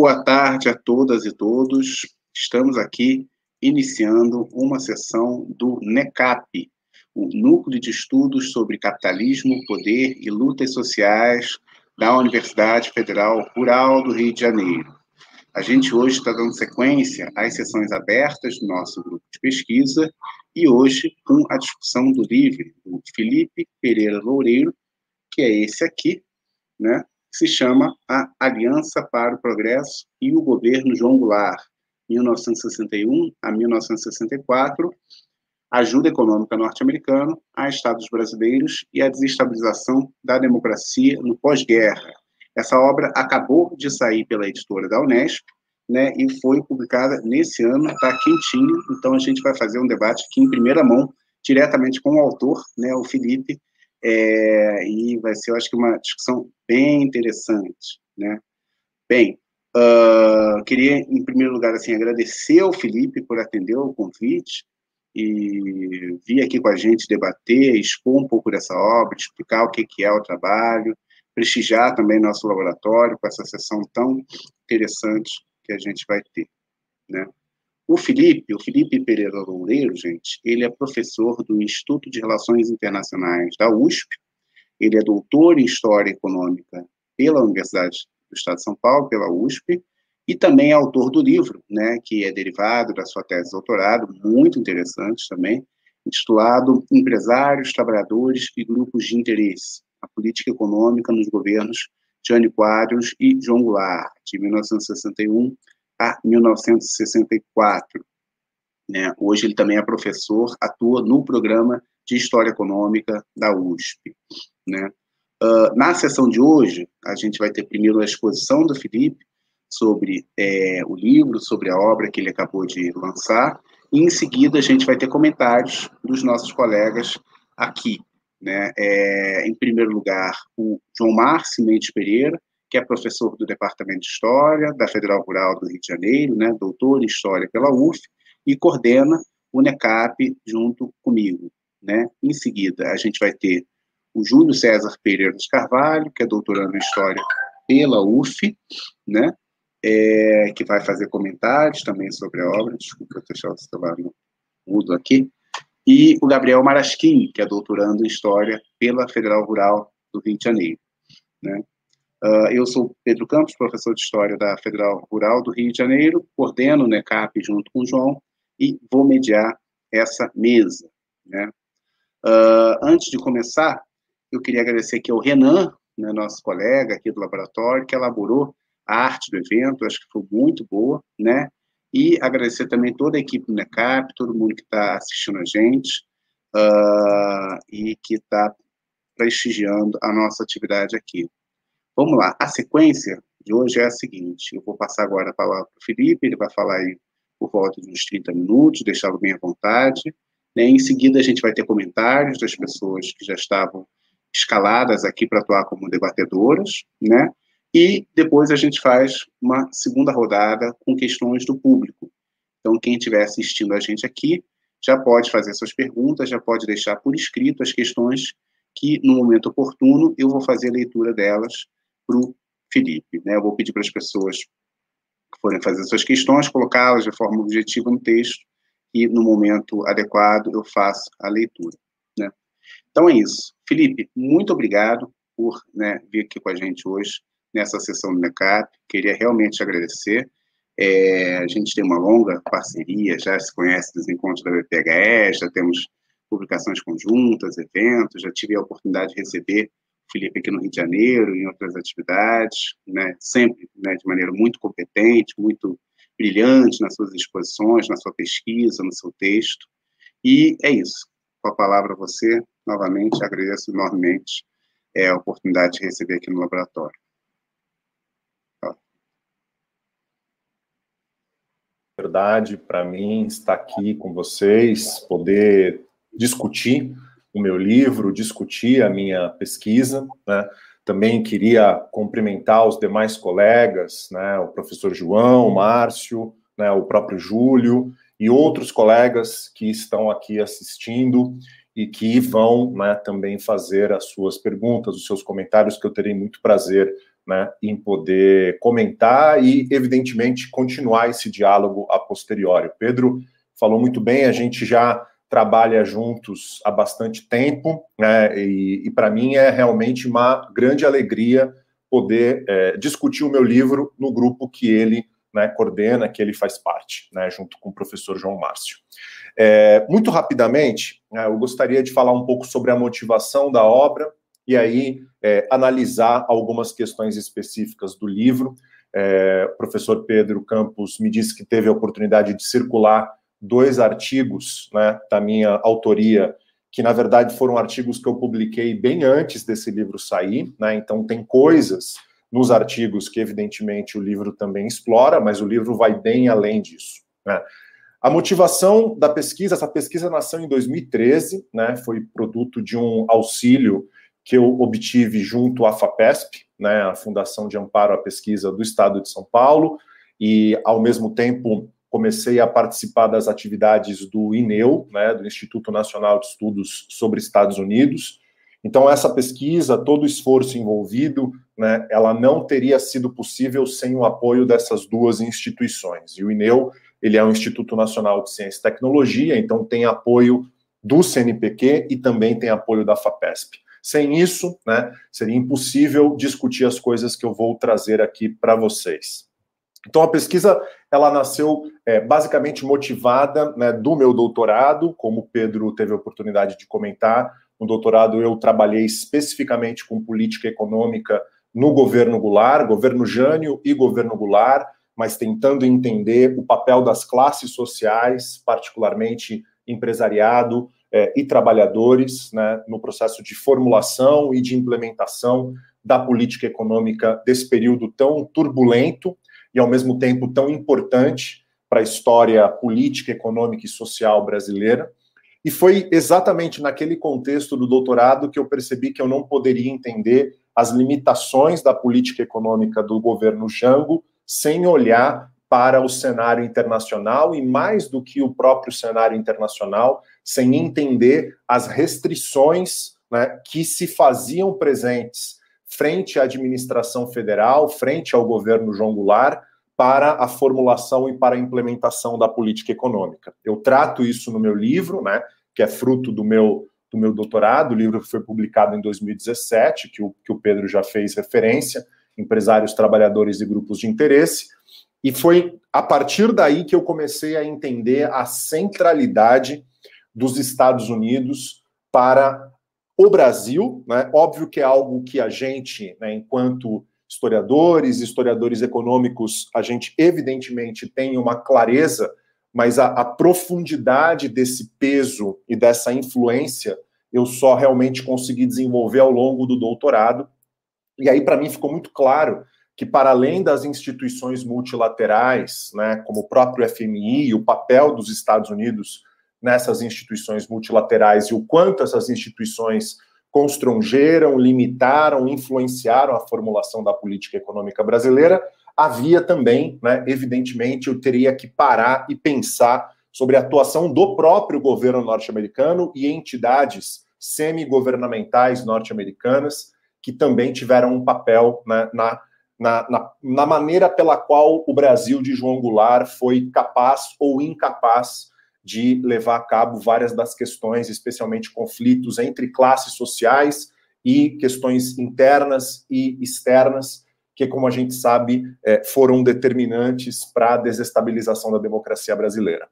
Boa tarde a todas e todos. Estamos aqui iniciando uma sessão do NECAP, o Núcleo de Estudos sobre Capitalismo, Poder e Lutas Sociais da Universidade Federal Rural do Rio de Janeiro. A gente hoje está dando sequência às sessões abertas do nosso grupo de pesquisa e hoje com a discussão do livro do Felipe Pereira Loureiro, que é esse aqui, né, se chama a Aliança para o Progresso e o Governo João Goulart, 1961 a 1964, ajuda econômica norte-americana a estados brasileiros e a desestabilização da democracia no pós-guerra. Essa obra acabou de sair pela editora da Unesp, né, e foi publicada nesse ano, está quentinha, então a gente vai fazer um debate aqui em primeira mão, diretamente com o autor, né, o Felipe, é, e vai ser, eu acho que, uma discussão bem interessante, né? Bem, uh, queria, em primeiro lugar, assim, agradecer ao Felipe por atender o convite e vir aqui com a gente debater, expor um pouco dessa obra, explicar o que, é o trabalho, prestigiar também nosso laboratório com essa sessão tão interessante que a gente vai ter, né? O Felipe, o Felipe Pereira Loureiro, gente, ele é professor do Instituto de Relações Internacionais da USP, ele é doutor em História Econômica pela Universidade do Estado de São Paulo, pela USP, e também é autor do livro, né, que é derivado da sua tese de doutorado, muito interessante também, intitulado Empresários, Trabalhadores e Grupos de Interesse, a Política Econômica nos Governos Jânio Quadros e João Goulart, de 1961 a 1964. Né? Hoje ele também é professor, atua no programa de História Econômica da USP. Né? Uh, na sessão de hoje, a gente vai ter primeiro a exposição do Felipe sobre é, o livro, sobre a obra que ele acabou de lançar, e em seguida a gente vai ter comentários dos nossos colegas aqui. Né? É, em primeiro lugar, o João Márcio Mendes Pereira, que é professor do Departamento de História da Federal Rural do Rio de Janeiro, né, doutor em História pela UF, e coordena o NECAP junto comigo. Né? Em seguida, a gente vai ter o Júlio César Pereira dos Carvalho, que é doutorando em História pela UF, né? É, que vai fazer comentários também sobre a obra. Desculpa, deixar o celular no mudo aqui. E o Gabriel Marasquim, que é doutorando em História pela Federal Rural do Rio de Janeiro. Né? Uh, eu sou Pedro Campos, professor de História da Federal Rural do Rio de Janeiro, coordeno o NECAP junto com o João e vou mediar essa mesa. Né? Uh, antes de começar, eu queria agradecer aqui ao Renan, né, nosso colega aqui do laboratório, que elaborou a arte do evento, acho que foi muito boa, né? E agradecer também toda a equipe do NECAP, todo mundo que está assistindo a gente uh, e que está prestigiando a nossa atividade aqui. Vamos lá, a sequência de hoje é a seguinte, eu vou passar agora a palavra para o Felipe, ele vai falar aí por volta de uns 30 minutos, deixá-lo bem à vontade, né? em seguida a gente vai ter comentários das pessoas que já estavam escaladas aqui para atuar como debatedoras, né, e depois a gente faz uma segunda rodada com questões do público. Então, quem estiver assistindo a gente aqui, já pode fazer suas perguntas, já pode deixar por escrito as questões que, no momento oportuno, eu vou fazer a leitura delas para o Felipe. Né? Eu vou pedir para as pessoas que forem fazer suas questões, colocá-las de forma objetiva no texto e, no momento adequado, eu faço a leitura. Né? Então é isso. Felipe, muito obrigado por né, vir aqui com a gente hoje nessa sessão do MECAP. Queria realmente agradecer. É, a gente tem uma longa parceria, já se conhece dos encontros da BPHE, já temos publicações conjuntas, eventos, já tive a oportunidade de receber Felipe aqui no Rio de Janeiro, em outras atividades, né, sempre né, de maneira muito competente, muito brilhante nas suas exposições, na sua pesquisa, no seu texto. E é isso. Com a palavra a você, novamente, agradeço enormemente é, a oportunidade de receber aqui no laboratório. Verdade para mim estar aqui com vocês, poder discutir o meu livro, discutir a minha pesquisa. Né? Também queria cumprimentar os demais colegas, né? o professor João, o Márcio, né? o próprio Júlio e outros colegas que estão aqui assistindo e que vão né, também fazer as suas perguntas, os seus comentários, que eu terei muito prazer né, em poder comentar e, evidentemente, continuar esse diálogo a posteriori. O Pedro falou muito bem, a gente já trabalha juntos há bastante tempo, né, e, e para mim é realmente uma grande alegria poder é, discutir o meu livro no grupo que ele né, coordena, que ele faz parte, né, junto com o professor João Márcio. É, muito rapidamente, né, eu gostaria de falar um pouco sobre a motivação da obra e aí é, analisar algumas questões específicas do livro. É, o professor Pedro Campos me disse que teve a oportunidade de circular dois artigos né, da minha autoria, que na verdade foram artigos que eu publiquei bem antes desse livro sair, né, então tem coisas nos artigos que, evidentemente, o livro também explora, mas o livro vai bem além disso. Né. A motivação da pesquisa, essa pesquisa nasceu em 2013, né, foi produto de um auxílio que eu obtive junto à FAPESP, né, a Fundação de Amparo à Pesquisa do Estado de São Paulo, e, ao mesmo tempo, comecei a participar das atividades do INEU, né, do Instituto Nacional de Estudos sobre Estados Unidos. Então, essa pesquisa, todo o esforço envolvido, né, ela não teria sido possível sem o apoio dessas duas instituições. E o INEU, ele é um Instituto Nacional de Ciência e Tecnologia, então tem apoio do CNPq e também tem apoio da FAPESP. Sem isso, né, seria impossível discutir as coisas que eu vou trazer aqui para vocês. Então, a pesquisa ela nasceu é, basicamente motivada né, do meu doutorado, como o Pedro teve a oportunidade de comentar. No doutorado, eu trabalhei especificamente com política econômica no governo Goulart, governo Jânio e governo Goulart, mas tentando entender o papel das classes sociais, particularmente empresariado é, e trabalhadores, né, no processo de formulação e de implementação da política econômica desse período tão turbulento e, ao mesmo tempo, tão importante para a história política, econômica e social brasileira. E foi exatamente naquele contexto do doutorado que eu percebi que eu não poderia entender as limitações da política econômica do governo Jango sem olhar para o cenário internacional e, mais do que o próprio cenário internacional, sem entender as restrições né, que se faziam presentes frente à administração federal, frente ao governo João Goulart, para a formulação e para a implementação da política econômica. Eu trato isso no meu livro, né, que é fruto do meu, do meu doutorado, o livro foi publicado em 2017, que o, que o Pedro já fez referência, Empresários, Trabalhadores e Grupos de Interesse, e foi a partir daí que eu comecei a entender a centralidade dos Estados Unidos para o Brasil, né? Óbvio que é algo que a gente, né, enquanto historiadores, historiadores econômicos, a gente evidentemente tem uma clareza, mas a, a profundidade desse peso e dessa influência eu só realmente consegui desenvolver ao longo do doutorado. E aí, para mim, ficou muito claro que, para além das instituições multilaterais, né, como o próprio FMI, o papel dos Estados Unidos nessas instituições multilaterais e o quanto essas instituições constrangeram, limitaram, influenciaram a formulação da política econômica brasileira, havia também, né, evidentemente, eu teria que parar e pensar sobre a atuação do próprio governo norte-americano e entidades semi-governamentais norte-americanas que também tiveram um papel né, na, na, na, na maneira pela qual o Brasil de João Goulart foi capaz ou incapaz de levar a cabo várias das questões, especialmente conflitos entre classes sociais e questões internas e externas, que, como a gente sabe, é, foram determinantes para a desestabilização da democracia brasileira.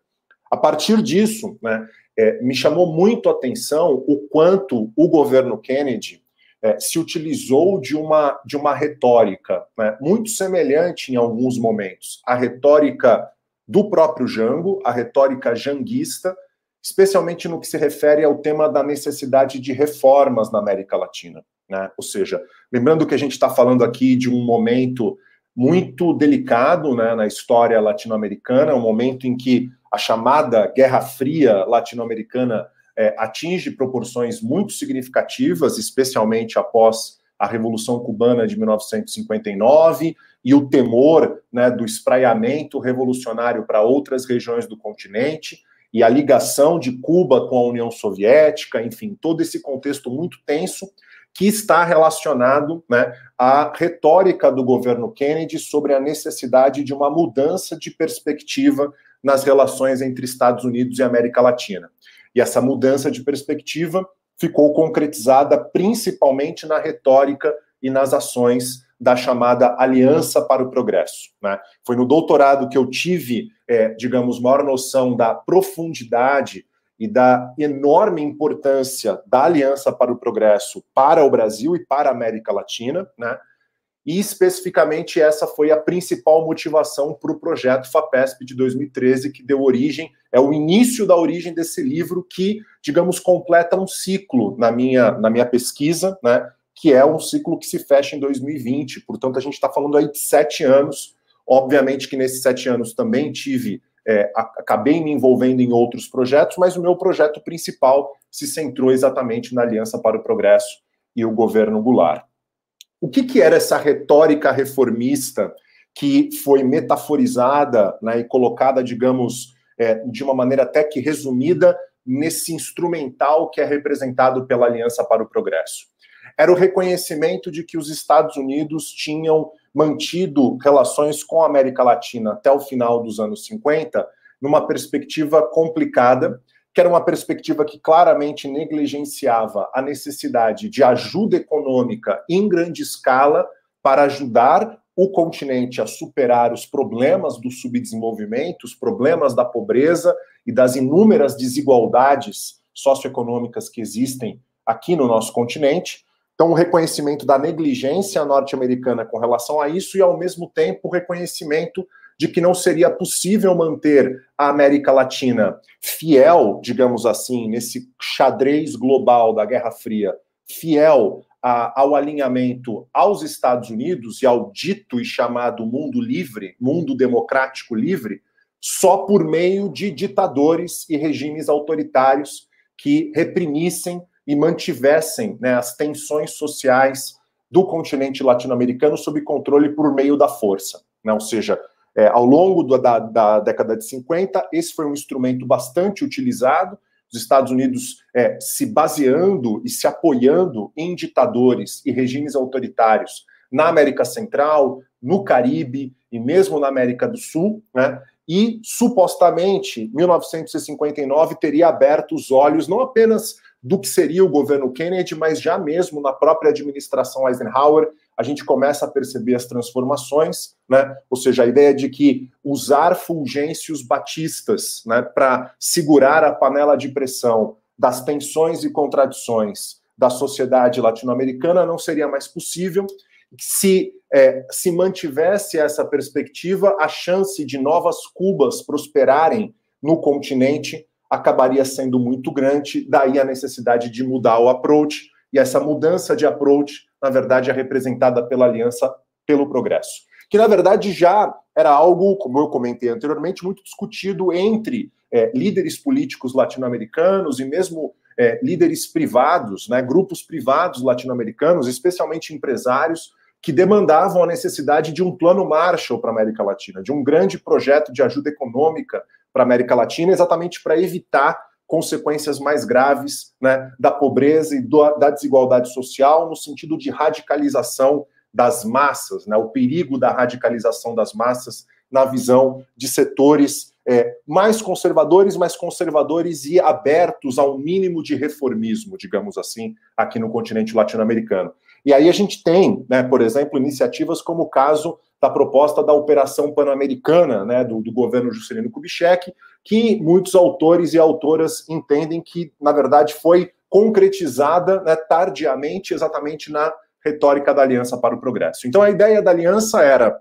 A partir disso, né, é, me chamou muito a atenção o quanto o governo Kennedy é, se utilizou de uma, de uma retórica né, muito semelhante em alguns momentos à retórica do próprio Jango, a retórica janguista, especialmente no que se refere ao tema da necessidade de reformas na América Latina. Né? Ou seja, lembrando que a gente está falando aqui de um momento muito delicado né, na história latino-americana, um momento em que a chamada Guerra Fria latino-americana é, atinge proporções muito significativas, especialmente após a Revolução Cubana de 1959 e o temor né, do espraiamento revolucionário para outras regiões do continente e a ligação de Cuba com a União Soviética, enfim, todo esse contexto muito tenso que está relacionado né, à retórica do governo Kennedy sobre a necessidade de uma mudança de perspectiva nas relações entre Estados Unidos e América Latina. E essa mudança de perspectiva ficou concretizada principalmente na retórica e nas ações da chamada Aliança para o Progresso. Né? Foi no doutorado que eu tive, é, digamos, maior noção da profundidade e da enorme importância da Aliança para o Progresso para o Brasil e para a América Latina, né? E especificamente essa foi a principal motivação para o projeto FAPESP de 2013, que deu origem, é o início da origem desse livro que, digamos, completa um ciclo na minha, na minha pesquisa, né? Que é um ciclo que se fecha em 2020. Portanto, a gente está falando aí de sete anos. Obviamente que nesses sete anos também tive é, acabei me envolvendo em outros projetos, mas o meu projeto principal se centrou exatamente na Aliança para o Progresso e o governo Goulart. O que, que era essa retórica reformista que foi metaforizada né, e colocada, digamos, é, de uma maneira até que resumida nesse instrumental que é representado pela Aliança para o Progresso? Era o reconhecimento de que os Estados Unidos tinham mantido relações com a América Latina até o final dos anos 50, numa perspectiva complicada, que era uma perspectiva que claramente negligenciava a necessidade de ajuda econômica em grande escala para ajudar o continente a superar os problemas do subdesenvolvimento, os problemas da pobreza e das inúmeras desigualdades socioeconômicas que existem aqui no nosso continente, então, o reconhecimento da negligência norte-americana com relação a isso e, ao mesmo tempo, o reconhecimento de que não seria possível manter a América Latina fiel, digamos assim, nesse xadrez global da Guerra Fria, fiel a, ao alinhamento aos Estados Unidos e ao dito e chamado mundo livre, mundo democrático livre, só por meio de ditadores e regimes autoritários que reprimissem e mantivessem né, as tensões sociais do continente latino-americano sob controle por meio da força. Né? Ou seja, é, ao longo do, da, da, década de 50, esse foi um instrumento bastante utilizado, os Estados Unidos é, se baseando e se apoiando em ditadores e regimes autoritários na América Central, no Caribe e mesmo na América do Sul, né? E supostamente 1959 teria aberto os olhos não apenas do que seria o governo Kennedy, mas já mesmo na própria administração Eisenhower, a gente começa a perceber as transformações, né? Ou seja, a ideia de que usar fulgêncios batistas, né, para segurar a panela de pressão das tensões e contradições da sociedade latino-americana não seria mais possível. Se é, se mantivesse essa perspectiva, a chance de novas Cubas prosperarem no continente acabaria sendo muito grande, daí a necessidade de mudar o approach, e essa mudança de approach, na verdade, é representada pela Aliança pelo Progresso, que na verdade já era algo, como eu comentei anteriormente, muito discutido entre é, líderes políticos latino-americanos e mesmo é, líderes privados, né, grupos privados latino-americanos, especialmente empresários, que demandavam a necessidade de um plano Marshall para a América Latina, de um grande projeto de ajuda econômica para a América Latina, exatamente para evitar consequências mais graves né, da pobreza e do, da desigualdade social, no sentido de radicalização das massas, né, o perigo da radicalização das massas na visão de setores é, mais conservadores, mas conservadores e abertos ao mínimo de reformismo, digamos assim, aqui no continente latino-americano. E aí a gente tem, né, por exemplo, iniciativas como o caso da proposta da Operação Pan-Americana, né, do, do, governo Juscelino Kubitschek, que muitos autores e autoras entendem que, na verdade, foi concretizada né, tardiamente, exatamente na retórica da Aliança para o Progresso. Então, a ideia da aliança era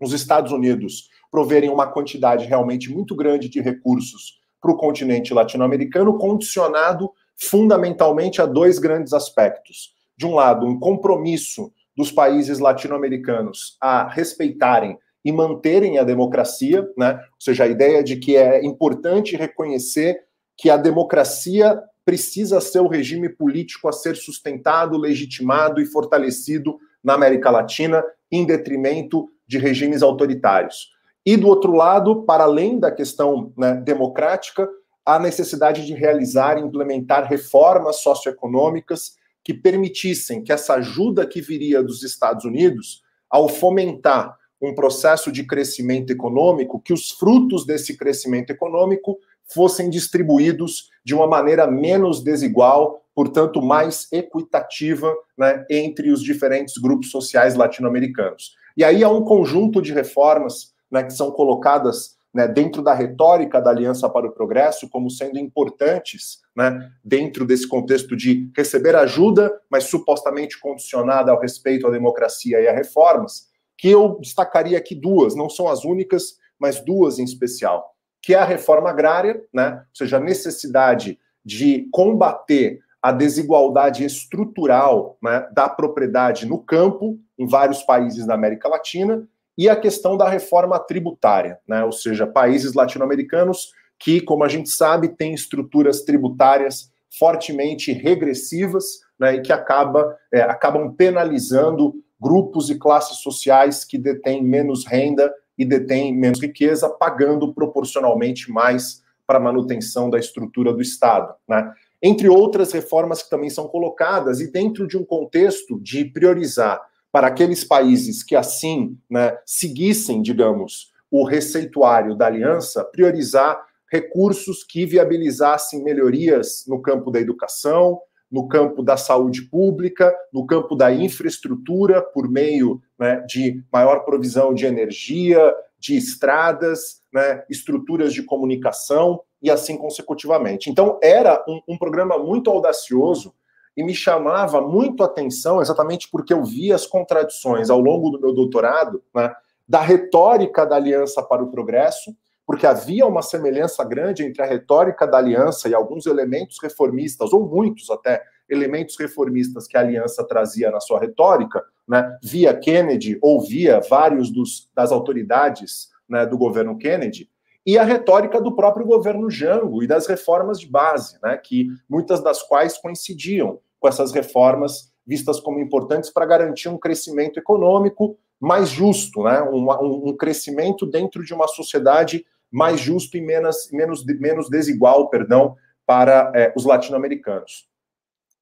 os Estados Unidos proverem uma quantidade realmente muito grande de recursos para o continente latino-americano, condicionado fundamentalmente a dois grandes aspectos. De um lado, um compromisso dos países latino-americanos a respeitarem e manterem a democracia, né? Ou seja, a ideia de que é importante reconhecer que a democracia precisa ser o regime político a ser sustentado, legitimado e fortalecido na América Latina, em detrimento de regimes autoritários. E do outro lado, para além da questão né, democrática, a necessidade de realizar e implementar reformas socioeconômicas que permitissem que essa ajuda que viria dos Estados Unidos, ao fomentar um processo de crescimento econômico, que os frutos desse crescimento econômico fossem distribuídos de uma maneira menos desigual, portanto, mais equitativa né, entre os diferentes grupos sociais latino-americanos. E aí há um conjunto de reformas né, que são colocadas né, dentro da retórica da Aliança para o Progresso como sendo importantes né, dentro desse contexto de receber ajuda, mas supostamente condicionada ao respeito à democracia e a reformas, que eu destacaria aqui duas, não são as únicas, mas duas em especial que é a reforma agrária, né? ou seja, a necessidade de combater a desigualdade estrutural né, da propriedade no campo em vários países da América Latina e a questão da reforma tributária, né, ou seja, países latino-americanos que, como a gente sabe, têm estruturas tributárias fortemente regressivas né, e que acaba, é, acabam penalizando grupos e classes sociais que detêm menos renda e detém menos riqueza, pagando proporcionalmente mais para a manutenção da estrutura do Estado. Né? Entre outras reformas que também são colocadas, e dentro de um contexto de priorizar para aqueles países que assim né, seguissem, digamos, o receituário da aliança, priorizar recursos que viabilizassem melhorias no campo da educação, no campo da saúde pública, no campo da infraestrutura, por meio né, de maior provisão de energia, de estradas, né, estruturas de comunicação e assim consecutivamente. Então, era um, um programa muito audacioso e me chamava muito a atenção, exatamente porque eu vi as contradições ao longo do meu doutorado, né, da retórica da Aliança para o Progresso, porque havia uma semelhança grande entre a retórica da aliança e alguns elementos reformistas, ou muitos até elementos reformistas que a aliança trazia na sua retórica, né, via Kennedy ou via vários dos, das autoridades né, do governo Kennedy, e a retórica do próprio governo Jango e das reformas de base, né, que muitas das quais coincidiam com essas reformas vistas como importantes para garantir um crescimento econômico mais justo, né, um, um crescimento dentro de uma sociedade mais justo e menos, menos, menos desigual, perdão, para é, os latino-americanos.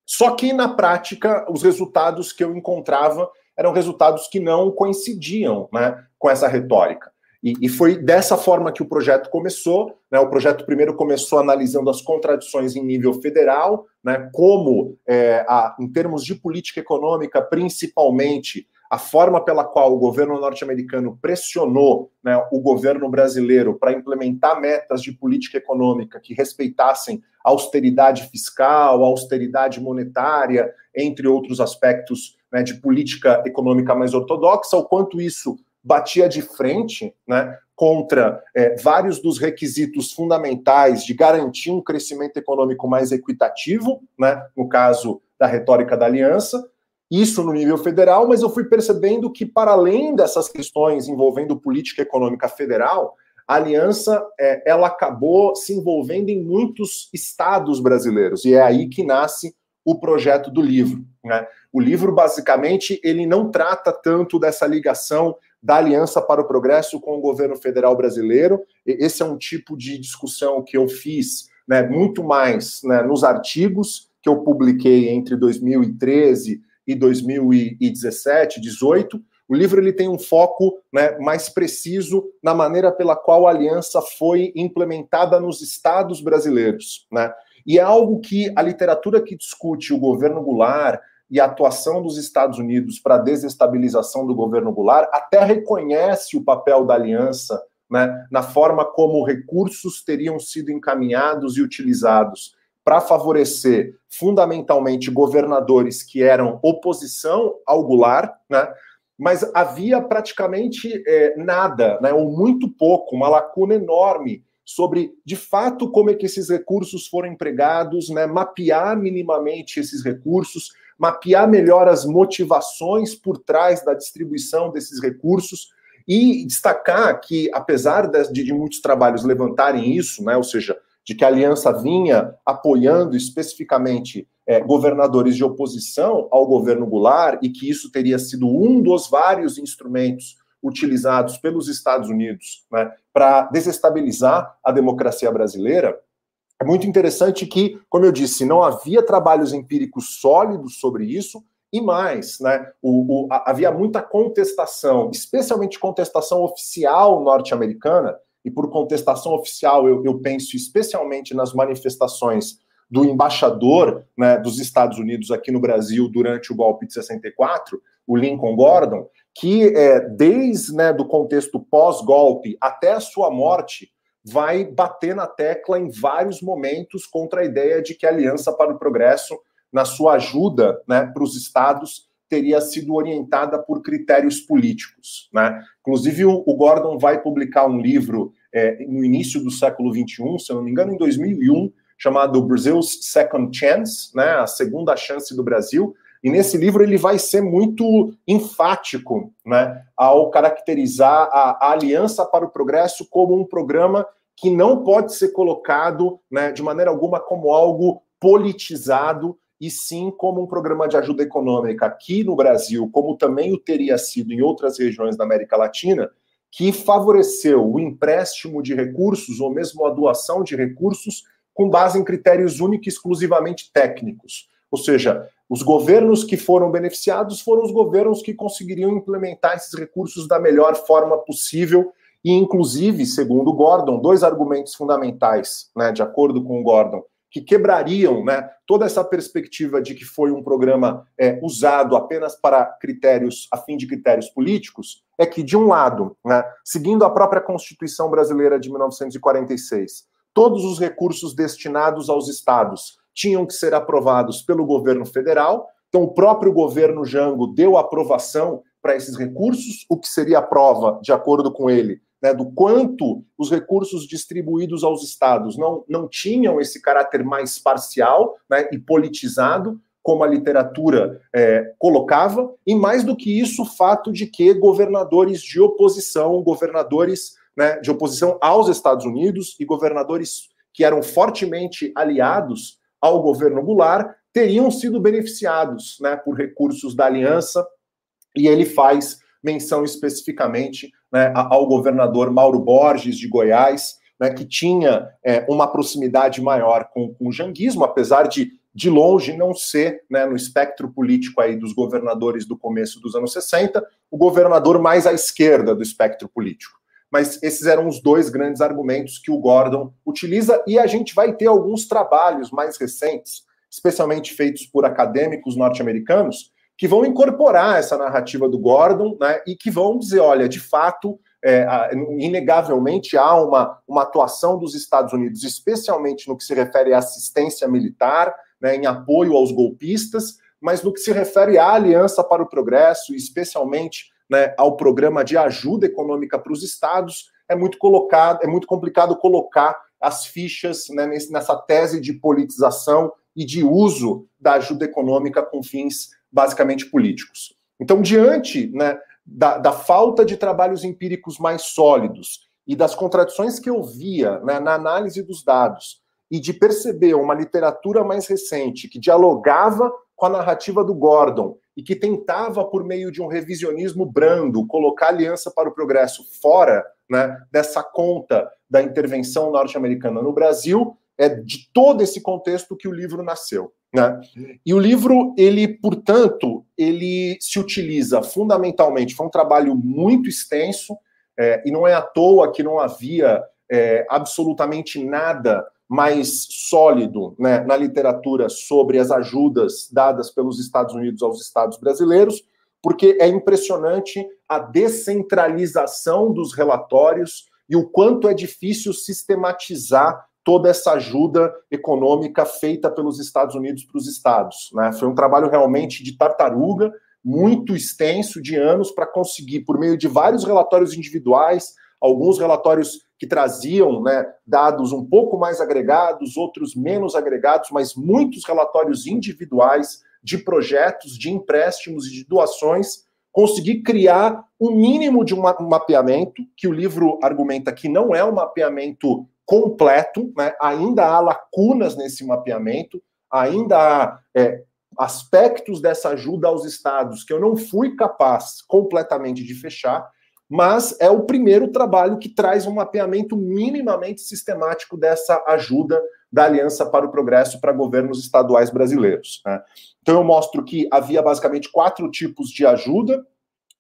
Só que, na prática, os resultados que eu encontrava eram resultados que não coincidiam né, com essa retórica. E, e, foi dessa forma que o projeto começou. Né, o projeto primeiro começou analisando as contradições em nível federal, né, como, é, a, em termos de política econômica, principalmente, a forma pela qual o governo norte-americano pressionou né, o governo brasileiro para implementar metas de política econômica que respeitassem austeridade fiscal, austeridade monetária, entre outros aspectos né, de política econômica mais ortodoxa, o quanto isso batia de frente né, contra é, vários dos requisitos fundamentais de garantir um crescimento econômico mais equitativo, né, no caso da retórica da aliança, isso no nível federal, mas eu fui percebendo que, para além dessas questões envolvendo política econômica federal, a aliança é, ela acabou se envolvendo em muitos estados brasileiros e é aí que nasce o projeto do livro. Né? O livro basicamente ele não trata tanto dessa ligação da Aliança para o Progresso com o governo federal brasileiro. Esse é um tipo de discussão que eu fiz né, muito mais né, nos artigos que eu publiquei entre 2013 e 2017, 18, o livro ele tem um foco né, mais preciso na maneira pela qual a aliança foi implementada nos estados brasileiros. Né? E é algo que a literatura que discute o governo Goulart e a atuação dos Estados Unidos para a desestabilização do governo Goulart até reconhece o papel da aliança né, na forma como recursos teriam sido encaminhados e utilizados para favorecer fundamentalmente governadores que eram oposição ao Goulart, né? mas havia praticamente é, nada, né, ou muito pouco, uma lacuna enorme sobre, de fato, como é que esses recursos foram empregados, né, mapear minimamente esses recursos, mapear melhor as motivações por trás da distribuição desses recursos, e destacar que, apesar de, de muitos trabalhos levantarem isso, né, ou seja, de que a aliança vinha apoiando especificamente é, governadores de oposição ao governo Goulart e que isso teria sido um dos vários instrumentos utilizados pelos Estados Unidos né, para desestabilizar a democracia brasileira, é muito interessante que, como eu disse, não havia trabalhos empíricos sólidos sobre isso, e mais, né, o, o, havia muita contestação, especialmente contestação oficial norte-americana, e por contestação oficial eu, eu, penso especialmente nas manifestações do embaixador né, dos Estados Unidos aqui no Brasil durante o golpe de 64, o Lincoln Gordon, que é, desde né, do contexto pós-golpe até a sua morte, vai bater na tecla em vários momentos contra a ideia de que a Aliança para o Progresso na sua ajuda né, para os estados, teria sido orientada por critérios políticos. Né? Inclusive, o, Gordon vai publicar um livro é, no início do século XXI, se eu não me engano, em 2001, chamado Brazil's Second Chance, né, a segunda chance do Brasil, e nesse livro ele vai ser muito enfático né, ao caracterizar a, a, Aliança para o Progresso como um programa que não pode ser colocado né, de maneira alguma como algo politizado e sim como um programa de ajuda econômica aqui no Brasil, como também o teria sido em outras regiões da América Latina, que favoreceu o empréstimo de recursos ou mesmo a doação de recursos com base em critérios únicos e exclusivamente técnicos. Ou seja, os governos que foram beneficiados foram os governos que conseguiriam implementar esses recursos da melhor forma possível. E, inclusive, segundo Gordon, dois argumentos fundamentais, né, de acordo com Gordon, que quebrariam né, toda essa perspectiva de que foi um programa é, usado apenas para critérios, a fim de critérios políticos, é que, de um lado, né, seguindo a própria Constituição brasileira de 1946, todos os recursos destinados aos estados tinham que ser aprovados pelo governo federal. Então, o próprio governo Jango deu aprovação para esses recursos, o que seria a prova, de acordo com ele, né, do quanto os recursos distribuídos aos estados não, não tinham esse caráter mais parcial né, e politizado, como a literatura é, colocava, e mais do que isso, o fato de que governadores de oposição, governadores né, de oposição aos Estados Unidos e governadores que eram fortemente aliados ao governo Goulart teriam sido beneficiados né, por recursos da aliança, e ele faz menção especificamente né, ao governador Mauro Borges, de Goiás, né, que tinha é, uma proximidade maior com, com, o janguismo, apesar de, de longe, não ser, né, no espectro político aí dos governadores do começo dos anos 60, o governador mais à esquerda do espectro político. Mas esses eram os dois grandes argumentos que o Gordon utiliza, e a gente vai ter alguns trabalhos mais recentes, especialmente feitos por acadêmicos norte-americanos, que vão incorporar essa narrativa do Gordon né, e que vão dizer: olha, de fato, é, inegavelmente há uma, uma atuação dos Estados Unidos, especialmente no que se refere à assistência militar, né, em apoio aos golpistas, mas no que se refere à Aliança para o Progresso, especialmente né, ao programa de ajuda econômica para os estados, é muito colocado, é muito complicado colocar as fichas né, nessa tese de politização e de uso da ajuda econômica com fins basicamente políticos. Então, diante né, da, da, falta de trabalhos empíricos mais sólidos e das contradições que eu via né, na análise dos dados, e de perceber uma literatura mais recente que dialogava com a narrativa do Gordon e que tentava, por meio de um revisionismo brando, colocar a Aliança para o Progresso fora né, dessa conta da intervenção norte-americana no Brasil, é de todo esse contexto que o livro nasceu. Né? E o livro, ele, portanto, ele se utiliza fundamentalmente, foi um trabalho muito extenso, é, e não é à toa que não havia é, absolutamente nada mais sólido né, na literatura sobre as ajudas dadas pelos Estados Unidos aos Estados brasileiros, porque é impressionante a descentralização dos relatórios e o quanto é difícil sistematizar toda essa ajuda econômica feita pelos Estados Unidos para os estados. Né? Foi um trabalho realmente de tartaruga, muito extenso, de anos, para conseguir, por meio de vários relatórios individuais, alguns relatórios que traziam né, dados um pouco mais agregados, outros menos agregados, mas muitos relatórios individuais de projetos, de empréstimos e de doações, conseguir criar um mínimo de um mapeamento, que o livro argumenta que não é um mapeamento completo, né? ainda há lacunas nesse mapeamento, ainda há é, aspectos dessa ajuda aos estados que eu não fui capaz completamente de fechar, mas é o primeiro trabalho que traz um mapeamento minimamente sistemático dessa ajuda da Aliança para o Progresso para governos estaduais brasileiros. Né? Então, eu mostro que havia basicamente quatro tipos de ajuda,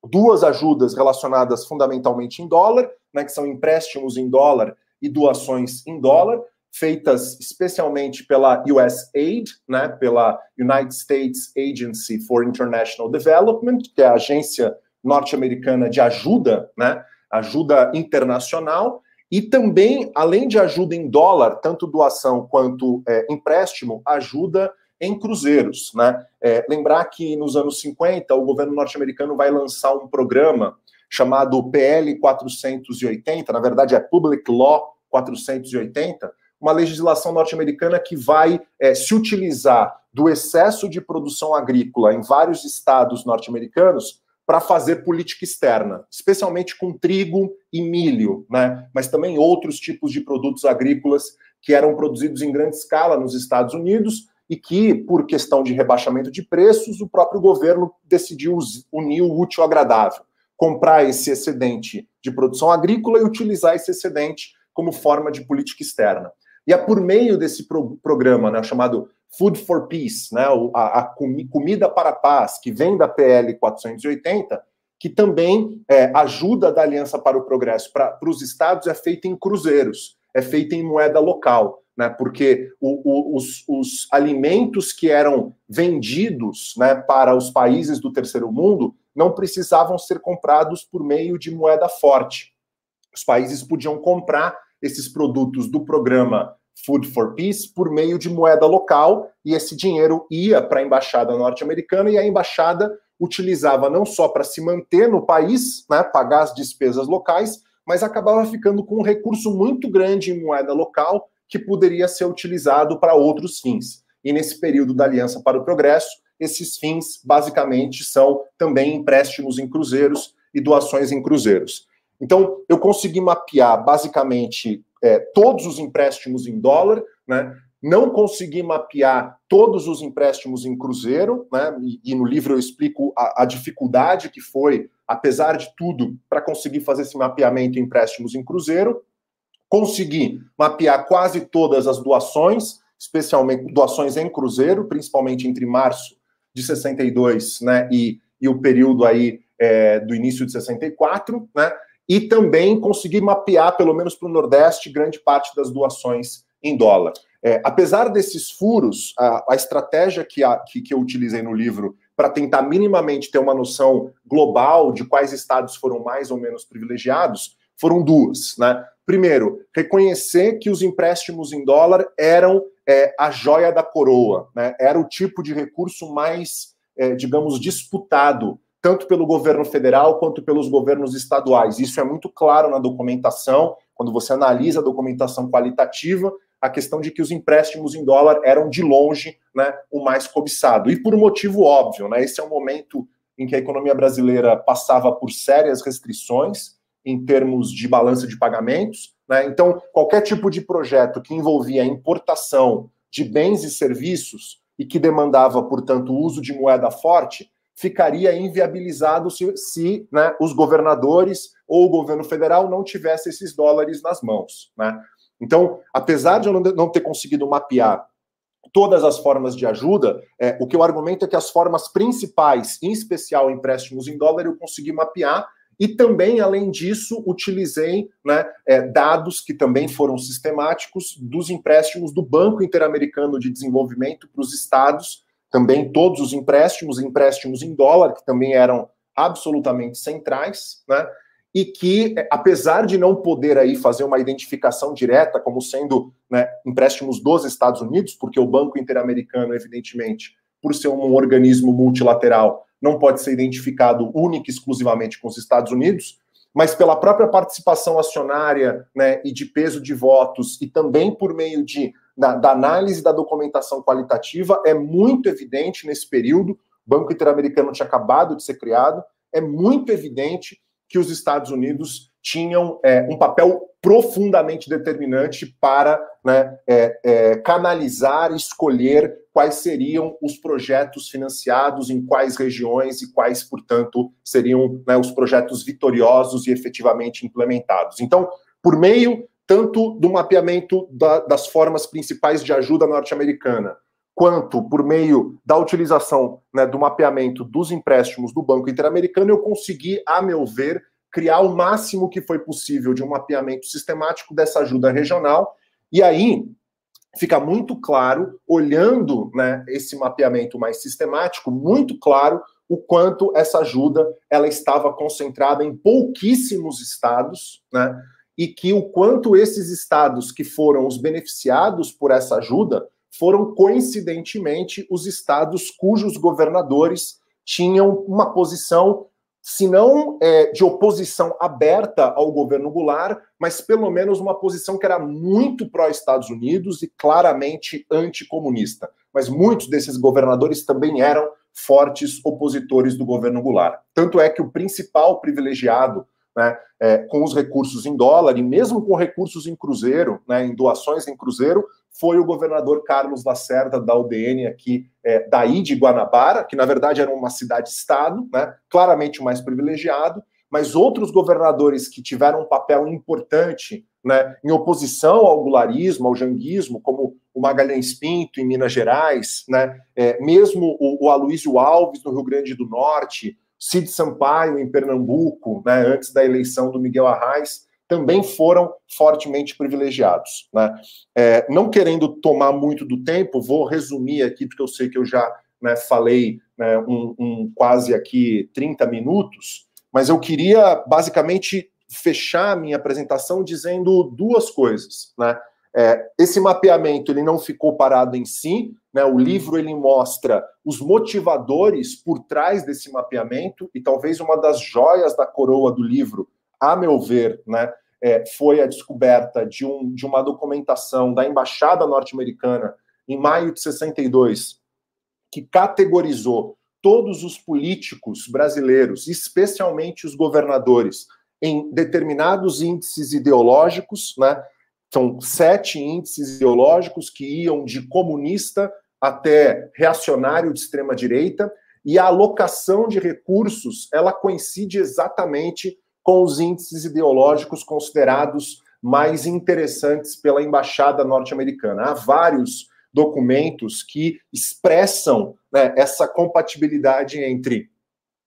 duas ajudas relacionadas fundamentalmente em dólar, né, que são empréstimos em dólar e doações em dólar, feitas especialmente pela USAID, né, pela United States Agency for International Development, que é a agência norte-americana de ajuda, né, ajuda internacional, e também, além de ajuda em dólar, tanto doação quanto é, empréstimo, ajuda em cruzeiros. Né? É, lembrar que nos anos 50, o governo norte-americano vai lançar um programa chamado PL 480, na verdade é Public Law 480, uma legislação norte-americana que vai é, se utilizar do excesso de produção agrícola em vários estados norte-americanos para fazer política externa, especialmente com trigo e milho, né? mas também outros tipos de produtos agrícolas que eram produzidos em grande escala nos Estados Unidos e que, por questão de rebaixamento de preços, o próprio governo decidiu unir o útil ao agradável, comprar esse excedente de produção agrícola e utilizar esse excedente como forma de política externa. E é por meio desse pro programa, né, chamado Food for Peace, né, a, a comida para paz, que vem da PL 480, que também é, ajuda da Aliança para o Progresso para os estados, é feita em cruzeiros, é feita em moeda local, né, porque o, o, os, os, alimentos que eram vendidos né, para os países do terceiro mundo não precisavam ser comprados por meio de moeda forte. Os países podiam comprar esses produtos do programa Food for Peace por meio de moeda local, e esse dinheiro ia para a embaixada norte-americana e a embaixada utilizava não só para se manter no país, né, pagar as despesas locais, mas acabava ficando com um recurso muito grande em moeda local que poderia ser utilizado para outros fins. E nesse período da Aliança para o Progresso, esses fins basicamente são também empréstimos em cruzeiros e doações em cruzeiros. Então, eu consegui mapear basicamente é, todos os empréstimos em dólar, né? Não consegui mapear todos os empréstimos em cruzeiro, né? E, e no livro eu explico a, a, dificuldade que foi, apesar de tudo, para conseguir fazer esse mapeamento em empréstimos em cruzeiro. Consegui mapear quase todas as doações, especialmente doações em cruzeiro, principalmente entre março de 62, né? E, e o período aí é, do início de 64, né? E também conseguir mapear, pelo menos para o Nordeste, grande parte das doações em dólar. É, apesar desses furos, a, a estratégia que, a, que, que eu utilizei no livro para tentar minimamente ter uma noção global de quais estados foram mais ou menos privilegiados foram duas. Né? Primeiro, reconhecer que os empréstimos em dólar eram é, a joia da coroa, né? era o tipo de recurso mais, é, digamos, disputado tanto pelo governo federal quanto pelos governos estaduais. Isso é muito claro na documentação, quando você analisa a documentação qualitativa, a questão de que os empréstimos em dólar eram de longe né, o mais cobiçado. E por um motivo óbvio, né, esse é um momento em que a economia brasileira passava por sérias restrições em termos de balança de pagamentos. Né? Então, qualquer tipo de projeto que envolvia a importação de bens e serviços e que demandava, portanto, o uso de moeda forte, ficaria inviabilizado se, se né, os governadores ou o governo federal não tivesse esses dólares nas mãos. Né? Então, apesar de eu não ter conseguido mapear todas as formas de ajuda, é, o que eu argumento é que as formas principais, em especial empréstimos em dólar, eu consegui mapear e também, além disso, utilizei né, é, dados que também foram sistemáticos dos empréstimos do Banco Interamericano de Desenvolvimento para os estados também todos os empréstimos, empréstimos em dólar, que também eram absolutamente centrais, né? E que, apesar de não poder aí fazer uma identificação direta como sendo né, empréstimos dos Estados Unidos, porque o Banco Interamericano, evidentemente, por ser um organismo multilateral, não pode ser identificado única e exclusivamente com os Estados Unidos, mas pela própria participação acionária né, e de peso de votos, e também por meio de da, da análise da documentação qualitativa é muito evidente nesse período. O Banco Interamericano tinha acabado de ser criado, é muito evidente que os Estados Unidos tinham é, um papel profundamente determinante para né, é, é, canalizar escolher quais seriam os projetos financiados em quais regiões e quais, portanto, seriam né, os projetos vitoriosos e efetivamente implementados. Então, por meio tanto do mapeamento da, das formas principais de ajuda norte-americana, quanto por meio da utilização né, do mapeamento dos empréstimos do Banco Interamericano, eu consegui, a meu ver, criar o máximo que foi possível de um mapeamento sistemático dessa ajuda regional. E aí fica muito claro, olhando né, esse mapeamento mais sistemático, muito claro o quanto essa ajuda ela estava concentrada em pouquíssimos estados, né? E que o quanto esses estados que foram os beneficiados por essa ajuda foram coincidentemente os estados cujos governadores tinham uma posição, se não é, de oposição aberta ao governo Goulart, mas pelo menos uma posição que era muito pró-Estados Unidos e claramente anticomunista. Mas muitos desses governadores também eram fortes opositores do governo Goulart. Tanto é que o principal privilegiado né, é, com os recursos em dólar e mesmo com recursos em cruzeiro, né, em doações em cruzeiro, foi o governador Carlos Lacerda, da UDN aqui, é, daí de Guanabara, que na verdade era uma cidade-estado, né, claramente o mais privilegiado, mas outros governadores que tiveram um papel importante né, em oposição ao gularismo, ao janguismo, como o Magalhães Pinto em Minas Gerais, né, é, mesmo o, o Aloysio Alves no Rio Grande do Norte, Cid Sampaio em Pernambuco, né, antes da eleição do Miguel Arraes, também foram fortemente privilegiados. Né? É, não querendo tomar muito do tempo, vou resumir aqui, porque eu sei que eu já né, falei né, um, um, quase aqui 30 minutos, mas eu queria basicamente fechar a minha apresentação dizendo duas coisas. Né? É, esse mapeamento ele não ficou parado em si, né? O livro ele mostra os motivadores por trás desse mapeamento e talvez uma das joias da coroa do livro, a meu ver, né, é, foi a descoberta de, um, de uma documentação da embaixada norte-americana em maio de 62 que categorizou todos os políticos brasileiros, especialmente os governadores, em determinados índices ideológicos, né? São sete índices ideológicos que iam de comunista até reacionário de extrema direita, e a alocação de recursos ela coincide exatamente com os índices ideológicos considerados mais interessantes pela embaixada norte-americana. Há vários documentos que expressam né, essa compatibilidade entre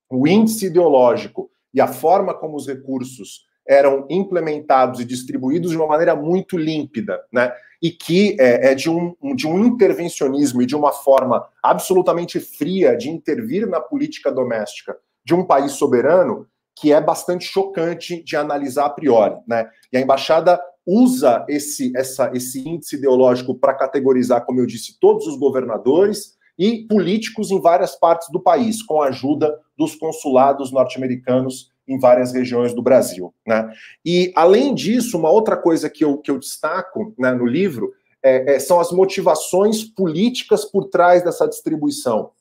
o índice ideológico e a forma como os recursos eram implementados e distribuídos de uma maneira muito límpida, né? E que é, é de, um, de um intervencionismo e de uma forma absolutamente fria de intervir na política doméstica de um país soberano que é bastante chocante de analisar a priori, né? E a embaixada usa esse, essa, esse índice ideológico para categorizar, como eu disse, todos os governadores e políticos em várias partes do país, com a ajuda dos consulados norte-americanos em várias regiões do Brasil. Né? E, além disso, uma outra coisa que eu, que eu destaco né, no livro é, é, são as motivações políticas por trás dessa distribuição.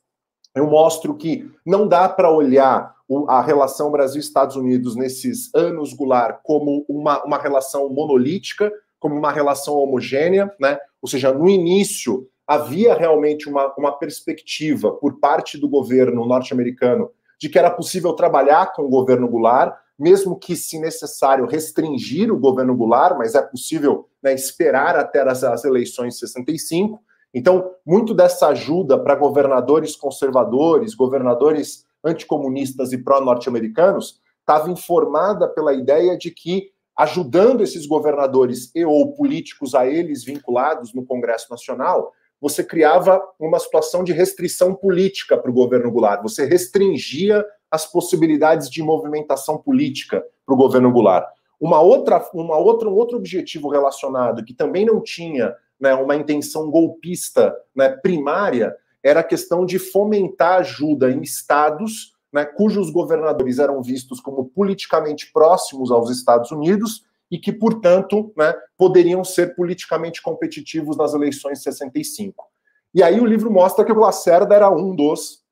Eu mostro que não dá para olhar a relação Brasil-Estados Unidos nesses anos Goulart como uma, uma relação monolítica, como uma relação homogênea, né? ou seja, no início havia realmente uma, uma perspectiva por parte do governo norte-americano de que era possível trabalhar com o governo Goulart, mesmo que, se necessário, restringir o governo Goulart, mas é possível né, esperar até as, as eleições de 65. Então, muito dessa ajuda para governadores conservadores, governadores anticomunistas e pró-norte-americanos, estava informada pela ideia de que, ajudando esses governadores e ou políticos a eles vinculados no Congresso Nacional, você criava uma situação de restrição política para o governo Goulart. Você restringia as possibilidades de movimentação política para o governo Goulart. Uma outra, uma outra, um outro objetivo relacionado que também não tinha né, uma intenção golpista né, primária era a questão de fomentar ajuda em estados né, cujos governadores eram vistos como politicamente próximos aos Estados Unidos e que, portanto, né, poderiam ser politicamente competitivos nas eleições de 65. E aí o livro mostra que o Lacerda era um dos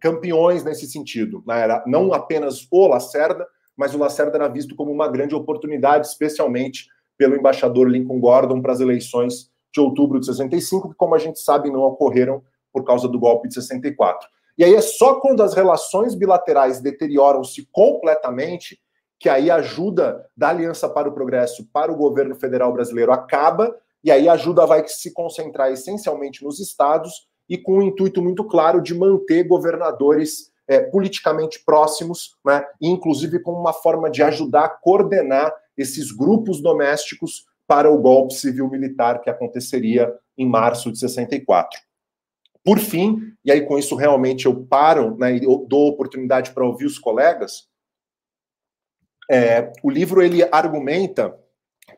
campeões nesse sentido. Né? Era não apenas o Lacerda, mas o Lacerda era visto como uma grande oportunidade, especialmente pelo embaixador Lincoln Gordon para as eleições de outubro de 65, que, como a gente sabe, não ocorreram por causa do golpe de 64. E aí é só quando as relações bilaterais deterioram-se completamente que aí a ajuda da Aliança para o Progresso para o governo federal brasileiro acaba, e aí a ajuda vai se concentrar essencialmente nos estados e com um intuito muito claro de manter governadores é, politicamente próximos, né, inclusive como uma forma de ajudar a coordenar esses grupos domésticos para o golpe civil-militar que aconteceria em março de 64. Por fim, e aí com isso realmente eu paro né, e dou oportunidade para ouvir os colegas, é, o livro ele argumenta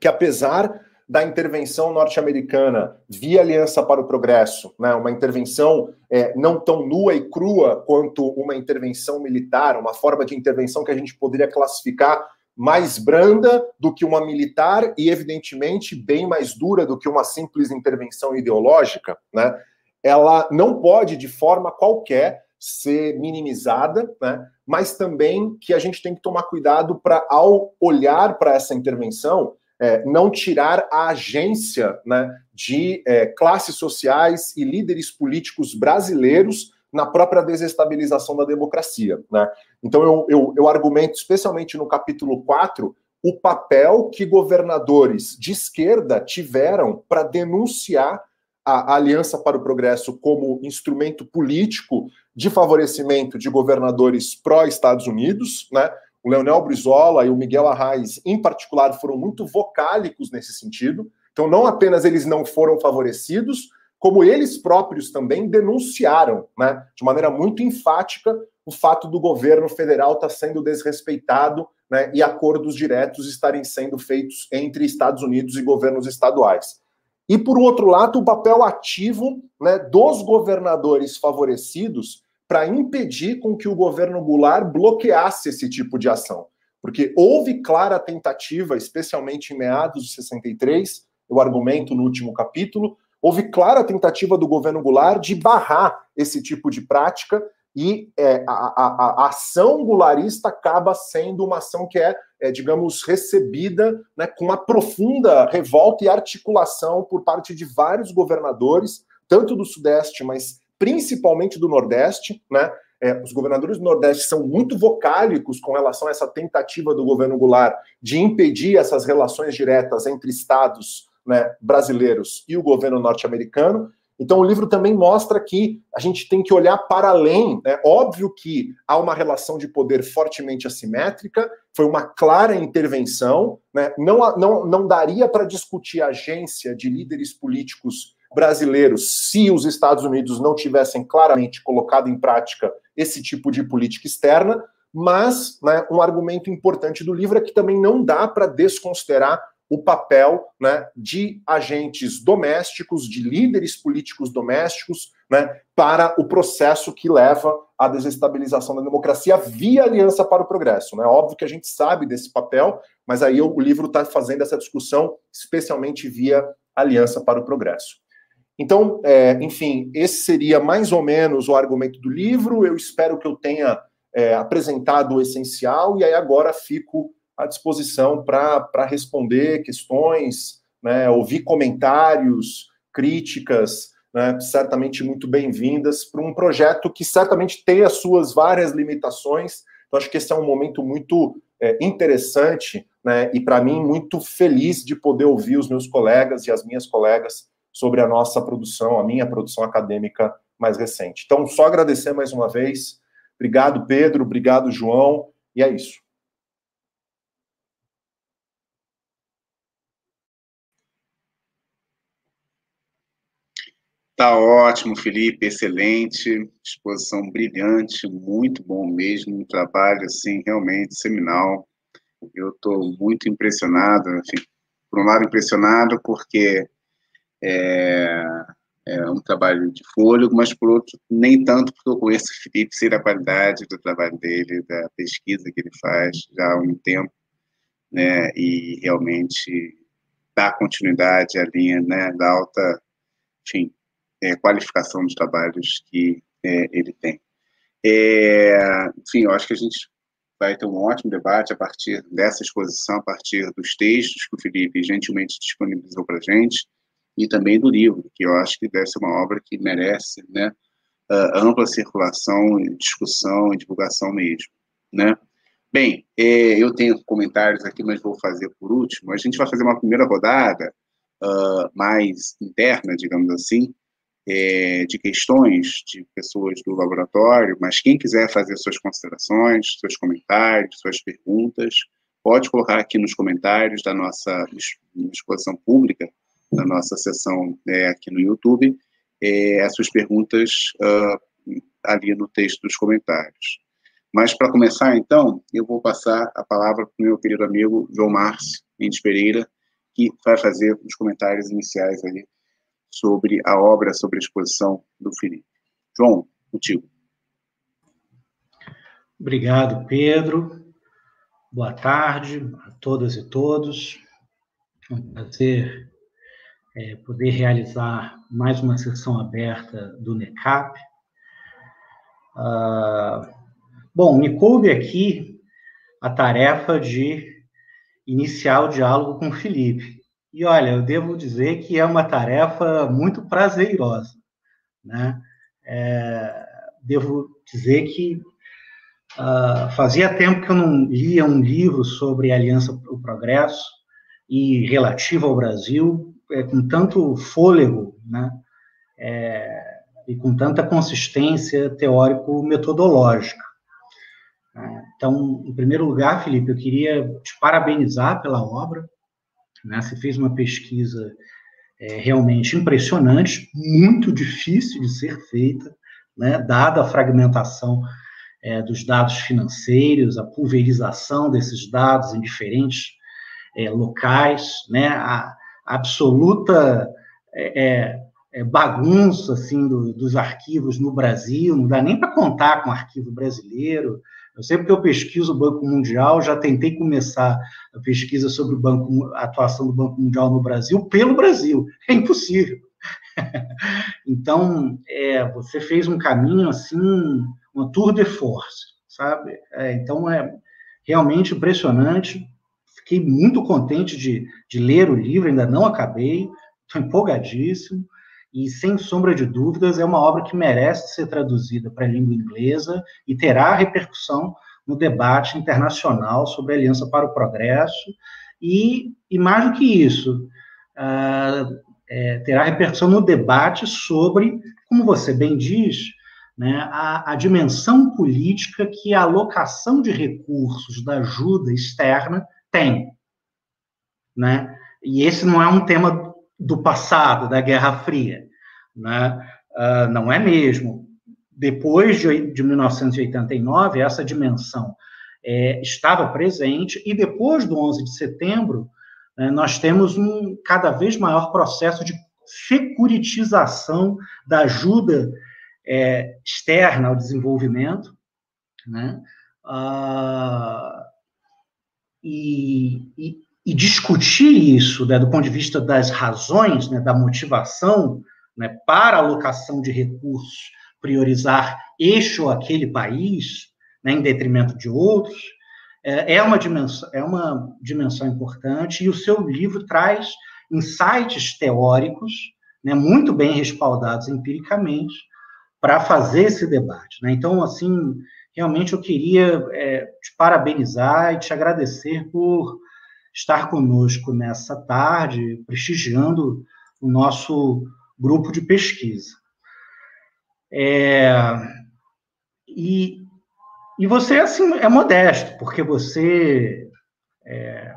que apesar da intervenção norte-americana via Aliança para o Progresso, né, uma intervenção é, não tão nua e crua quanto uma intervenção militar, uma forma de intervenção que a gente poderia classificar mais branda do que uma militar e, evidentemente, bem mais dura do que uma simples intervenção ideológica, né? ela não pode, de forma qualquer, ser minimizada, né? mas também que a gente tem que tomar cuidado para, ao olhar para essa intervenção, é, não tirar a agência né, de é, classes sociais e líderes políticos brasileiros na própria desestabilização da democracia. Né? Então, eu, eu, eu argumento, especialmente no capítulo 4, o papel que governadores de esquerda tiveram para denunciar a Aliança para o Progresso como instrumento político de favorecimento de governadores pró-Estados Unidos, né? O Leonel Brizola e o Miguel Arraes, em particular, foram muito vocálicos nesse sentido. Então, não apenas eles não foram favorecidos, como eles próprios também denunciaram, né, de maneira muito enfática, o fato do governo federal estar tá sendo desrespeitado né, e acordos diretos estarem sendo feitos entre Estados Unidos e governos estaduais. E, por outro lado, o papel ativo né, dos governadores favorecidos para impedir com que o governo Goulart bloqueasse esse tipo de ação. Porque houve clara tentativa, especialmente em meados de 63, eu argumento no último capítulo, houve clara tentativa do governo Goulart de barrar esse tipo de prática e é, a, a, a, ação gularista acaba sendo uma ação que é, é, digamos, recebida né, com uma profunda revolta e articulação por parte de vários governadores, tanto do Sudeste, mas principalmente do Nordeste, né? É, os governadores do Nordeste são muito vocálicos com relação a essa tentativa do governo Goulart de impedir essas relações diretas entre estados né, brasileiros e o governo norte-americano. Então, o livro também mostra que a gente tem que olhar para além. É óbvio que há uma relação de poder fortemente assimétrica, foi uma clara intervenção. Né? Não, não, não daria para discutir a agência de líderes políticos brasileiros se os Estados Unidos não tivessem claramente colocado em prática esse tipo de política externa. Mas né, um argumento importante do livro é que também não dá para desconsiderar o papel né, de agentes domésticos, de líderes políticos domésticos, né, para o processo que leva à desestabilização da democracia via Aliança para o Progresso. Né? Óbvio que a gente sabe desse papel, mas aí o livro está fazendo essa discussão especialmente via Aliança para o Progresso. Então, é, enfim, esse seria mais ou menos o argumento do livro. Eu espero que eu tenha é, apresentado o essencial e aí agora fico à disposição para responder questões, né, ouvir comentários, críticas, né, certamente muito bem-vindas para um projeto que certamente tem as suas várias limitações. Então, acho que esse é um momento muito é, interessante né, e, para mim, muito feliz de poder ouvir os meus colegas e as minhas colegas sobre a nossa produção, a minha produção acadêmica mais recente. Então, só agradecer mais uma vez. Obrigado, Pedro. Obrigado, João. E é isso. Tá ótimo, Felipe, excelente, exposição brilhante, muito bom mesmo, um trabalho assim realmente seminal. Eu estou muito impressionado, enfim, por um lado impressionado porque é, é, um trabalho de fôlego, mas por outro nem tanto porque eu conheço o Felipe, sei da qualidade do trabalho dele, da pesquisa que ele faz já há um tempo, né, e realmente dá continuidade à linha, né, da alta, enfim, é, qualificação dos trabalhos que é, ele tem. É, enfim, eu acho que a gente vai ter um ótimo debate a partir dessa exposição, a partir dos textos que o Felipe gentilmente disponibilizou para a gente, e também do livro, que eu acho que deve ser uma obra que merece né, ampla circulação, discussão e divulgação mesmo. Né? Bem, é, eu tenho comentários aqui, mas vou fazer por último. A gente vai fazer uma primeira rodada uh, mais interna, digamos assim, é, de questões de pessoas do laboratório, mas quem quiser fazer suas considerações, seus comentários, suas perguntas, pode colocar aqui nos comentários da nossa exposição pública, da nossa sessão é, aqui no YouTube, é, as suas perguntas uh, ali no texto dos comentários. Mas, para começar, então, eu vou passar a palavra para o meu querido amigo João Márcio Mendes Pereira, que vai fazer os comentários iniciais ali sobre a obra, sobre a exposição do Felipe. João, contigo. Obrigado, Pedro. Boa tarde a todas e todos. É um prazer é, poder realizar mais uma sessão aberta do NECAP. Ah, Bom, me coube aqui a tarefa de iniciar o diálogo com o Felipe. E olha, eu devo dizer que é uma tarefa muito prazerosa. Né? É, devo dizer que uh, fazia tempo que eu não lia um livro sobre Aliança para o Progresso e relativo ao Brasil é, com tanto fôlego né? É, e com tanta consistência teórico-metodológica. Então, em primeiro lugar, Felipe, eu queria te parabenizar pela obra. Né? Você fez uma pesquisa é, realmente impressionante, muito difícil de ser feita, né? dada a fragmentação é, dos dados financeiros, a pulverização desses dados em diferentes é, locais, né? a absoluta é, é, é, bagunça assim do, dos arquivos no Brasil, não dá nem para contar com o arquivo brasileiro, eu sei porque eu pesquiso o Banco Mundial, já tentei começar a pesquisa sobre o banco, a atuação do Banco Mundial no Brasil pelo Brasil. É impossível. então, é, você fez um caminho assim, uma tour de force, sabe? É, então, é realmente impressionante. Fiquei muito contente de, de ler o livro, ainda não acabei, estou empolgadíssimo e, sem sombra de dúvidas, é uma obra que merece ser traduzida para a língua inglesa e terá repercussão no debate internacional sobre a Aliança para o Progresso, e, e mais do que isso, uh, é, terá repercussão no debate sobre, como você bem diz, né, a, a, dimensão política que a alocação de recursos da ajuda externa tem. Né? E esse não é um tema do passado, da Guerra Fria. Né? Uh, não é mesmo. Depois de, de 1989, essa dimensão é, estava presente, e depois do 11 de setembro, né, nós temos um cada vez maior processo de securitização da ajuda é, externa ao desenvolvimento, né? Uh, e, e, e discutir isso né, do ponto de vista das razões, né, da motivação né, para alocação de recursos, priorizar este ou aquele país, né, em detrimento de outros, é, é, uma dimensão, é uma dimensão importante, e o seu livro traz insights teóricos, né, muito bem respaldados empiricamente, para fazer esse debate. Né? Então, assim, realmente eu queria é, te parabenizar e te agradecer por estar conosco nessa tarde, prestigiando o nosso grupo de pesquisa. É, e, e você, assim, é modesto, porque você é,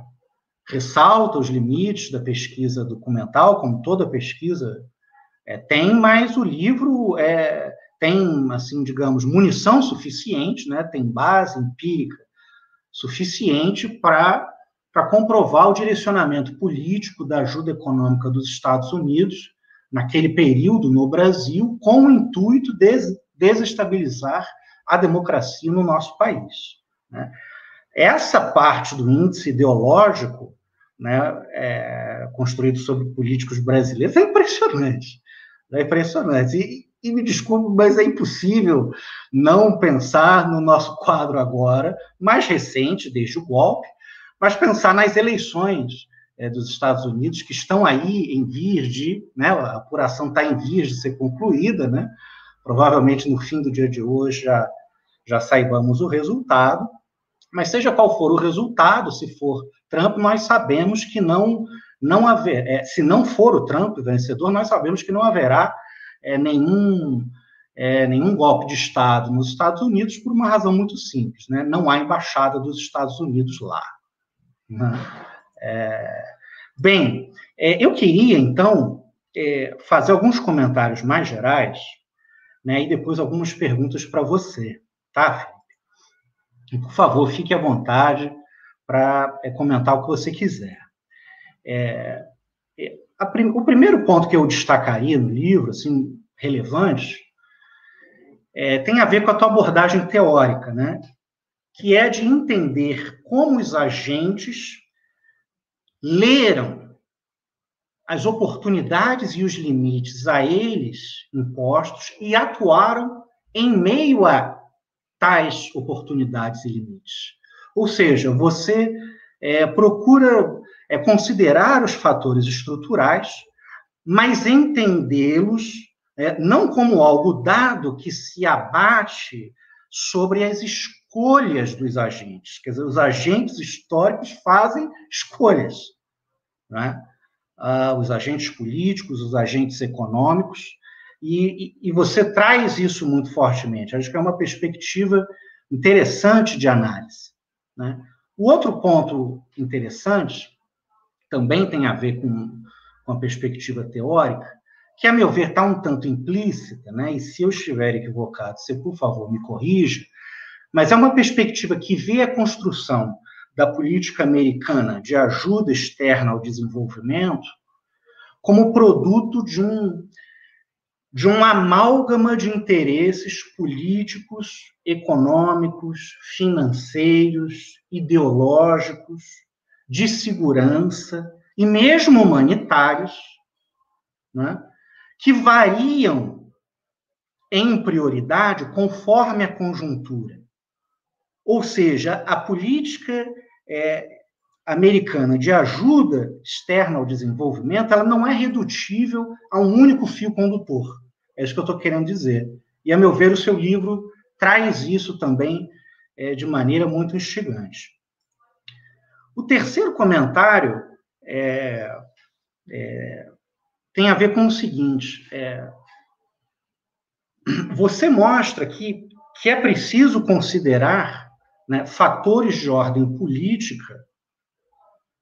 ressalta os limites da pesquisa documental, como toda pesquisa é, tem, mas o livro é, tem, assim, digamos, munição suficiente, né, tem base empírica suficiente para para comprovar o direcionamento político da ajuda econômica dos Estados Unidos naquele período no Brasil, com o intuito de desestabilizar a democracia no nosso país. Né? Essa parte do índice ideológico, né, é, construído sobre políticos brasileiros, é impressionante. É impressionante. E, e me desculpe, mas é impossível não pensar no nosso quadro agora, mais recente, desde o golpe, mas pensar nas eleições é, dos Estados Unidos, que estão aí em vias de, né, a apuração está em vias de ser concluída, né, provavelmente no fim do dia de hoje já, já saibamos o resultado, Mas seja qual for o resultado, se for Trump, nós sabemos que não não haver, é, se não for o Trump vencedor, nós sabemos que não haverá é, nenhum é, nenhum golpe de Estado nos Estados Unidos por uma razão muito simples, né? Não há embaixada dos Estados Unidos lá. Né? É, bem, é, eu queria então é, fazer alguns comentários mais gerais, né? E depois algumas perguntas para você, tá? Felipe? E, por favor, fique à vontade para é, comentar o que você quiser. É, é, a, o primeiro ponto que eu destacaria no livro, assim, relevante, tem a ver com a tua abordagem teórica, né? Que é de entender como os agentes leram as oportunidades e os limites a eles impostos e atuaram em meio a tais oportunidades e limites. Ou seja, você é, procura é, considerar os fatores estruturais, mas entendê-los é, não como algo dado que se abate sobre as escolhas dos agentes. Quer dizer, os agentes históricos fazem escolhas. Né? Os agentes políticos, os agentes econômicos, e, e, e você traz isso muito fortemente. Acho que é uma perspectiva interessante de análise. Né? O outro ponto interessante também tem a ver com, com a perspectiva teórica, que, a meu ver, está um tanto implícita, né? e se eu estiver equivocado, você, por favor, me corrija, mas é uma perspectiva que vê a construção da política americana de ajuda externa ao desenvolvimento como produto de um, de um amálgama de interesses políticos, econômicos, financeiros, ideológicos, de segurança e mesmo humanitários, né, que variam em prioridade conforme a conjuntura. Ou seja, a política é, americana de ajuda externa ao desenvolvimento, ela não é redutível a um único fio condutor. É isso que eu estou querendo dizer. E, a meu ver, o seu livro traz isso também é, de maneira muito instigante. O terceiro comentário é, é, tem a ver com o seguinte: é, você mostra que, que é preciso considerar né, fatores de ordem política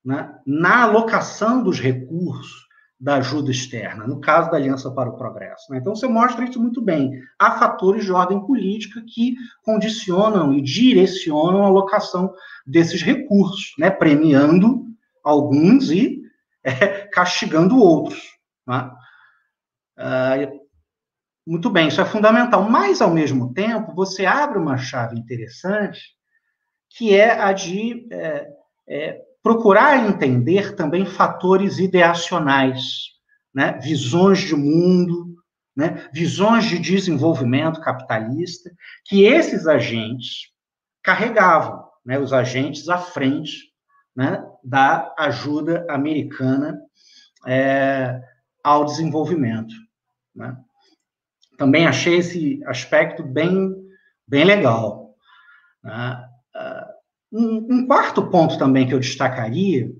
né, na alocação dos recursos da ajuda externa, no caso da Aliança para o Progresso. Né? Então, você mostra isso muito bem. Há fatores de ordem política que condicionam e direcionam a alocação desses recursos, né? premiando alguns e é, castigando outros. Né? Ah, muito bem, isso é fundamental. Mas, ao mesmo tempo, você abre uma chave interessante, que é a de é, é, procurar entender também fatores ideacionais, né? visões de mundo, né? visões de desenvolvimento capitalista, que esses agentes carregavam, né? os agentes à frente né? da ajuda americana é, ao desenvolvimento. Né? Também achei esse aspecto bem, bem legal. Né? Um, um, quarto ponto também que eu destacaria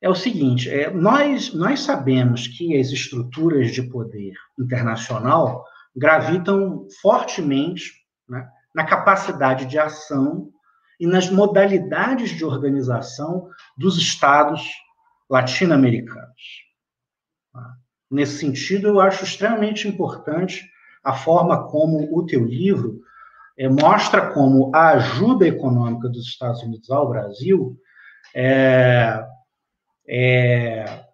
é o seguinte: é, nós, nós sabemos que as estruturas de poder internacional gravitam fortemente né, na capacidade de ação e nas modalidades de organização dos estados latino-americanos. Tá? Nesse sentido, eu acho extremamente importante a forma como o teu livro é, mostra como a ajuda econômica dos Estados Unidos ao Brasil é, é,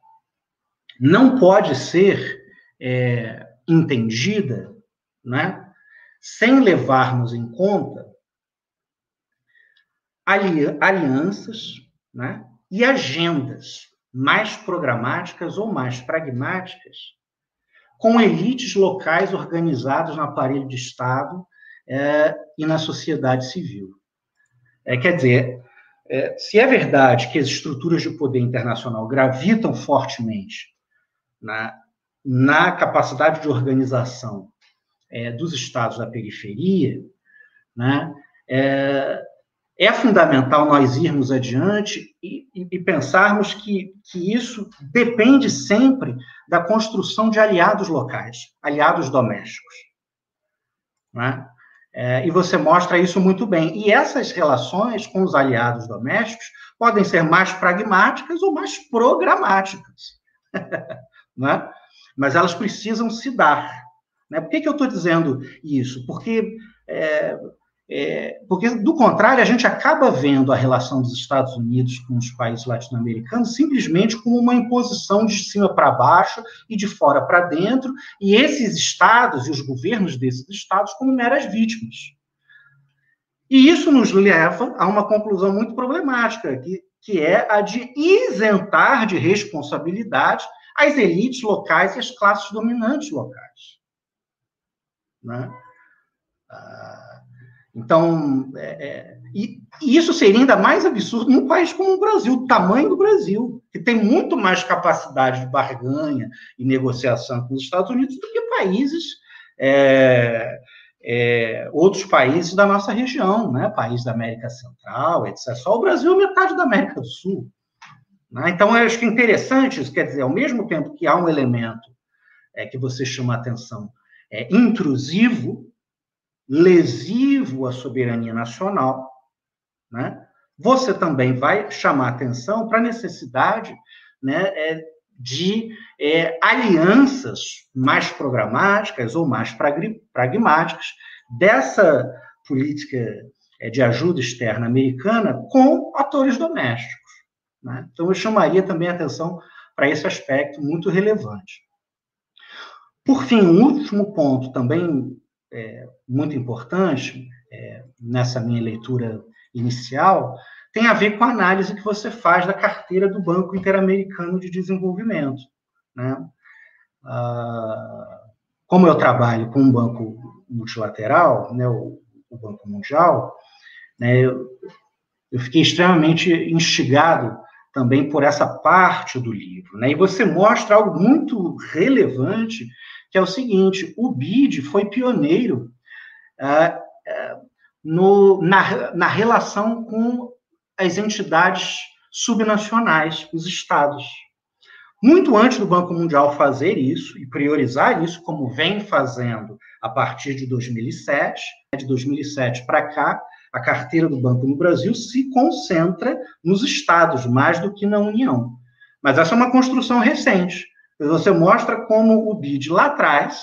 não pode ser é, entendida né, sem levarmos em conta alianças né, e agendas mais programáticas ou mais pragmáticas com elites locais organizadas no aparelho de Estado é, e na sociedade civil. É, quer dizer, é, se é verdade que as estruturas de poder internacional gravitam fortemente na, na capacidade de organização é, dos estados da periferia, né, é, é fundamental nós irmos adiante e, e, e pensarmos que, que isso depende sempre da construção de aliados locais, aliados domésticos. Né? É, e você mostra isso muito bem. E essas relações com os aliados domésticos podem ser mais pragmáticas ou mais programáticas. né? Mas elas precisam se dar. Né? Por que, que eu estou dizendo isso? Porque é, é, porque, do contrário, a gente acaba vendo a relação dos Estados Unidos com os países latino-americanos simplesmente como uma imposição de cima para baixo e de fora para dentro, e esses estados e os governos desses estados como meras vítimas. E isso nos leva a uma conclusão muito problemática, que, que é a de isentar de responsabilidade as elites locais e as classes dominantes locais. Né? Ah, então, é, é, e, e, isso seria ainda mais absurdo num país como o Brasil, o tamanho do Brasil, que tem muito mais capacidade de barganha e negociação com os Estados Unidos do que países, é, é, outros países da nossa região, né? países da América Central, etc. Só o Brasil é metade da América do Sul. Né? Então, eu acho que é interessante isso, quer dizer, ao mesmo tempo que há um elemento é, que você chama atenção é, intrusivo, lesivo à soberania nacional, né? você também vai chamar atenção para a necessidade né, é, de é, alianças mais programáticas ou mais pragmáticas dessa política é, de ajuda externa americana com atores domésticos. Né? Então, eu chamaria também atenção para esse aspecto muito relevante. Por fim, um último ponto também é, muito importante é, nessa minha leitura inicial tem a ver com a análise que você faz da carteira do Banco Interamericano de Desenvolvimento. Né? Ah, como eu trabalho com um banco multilateral, né, o, o Banco Mundial, né, eu, eu fiquei extremamente instigado também por essa parte do livro. Né? E você mostra algo muito relevante que é o seguinte: o BID foi pioneiro uh, uh, no, na, na relação com as entidades subnacionais, os estados. Muito antes do Banco Mundial fazer isso e priorizar isso, como vem fazendo a partir de 2007, de 2007 para cá, a carteira do banco no Brasil se concentra nos estados mais do que na União. Mas essa é uma construção recente. Você mostra como o BID lá atrás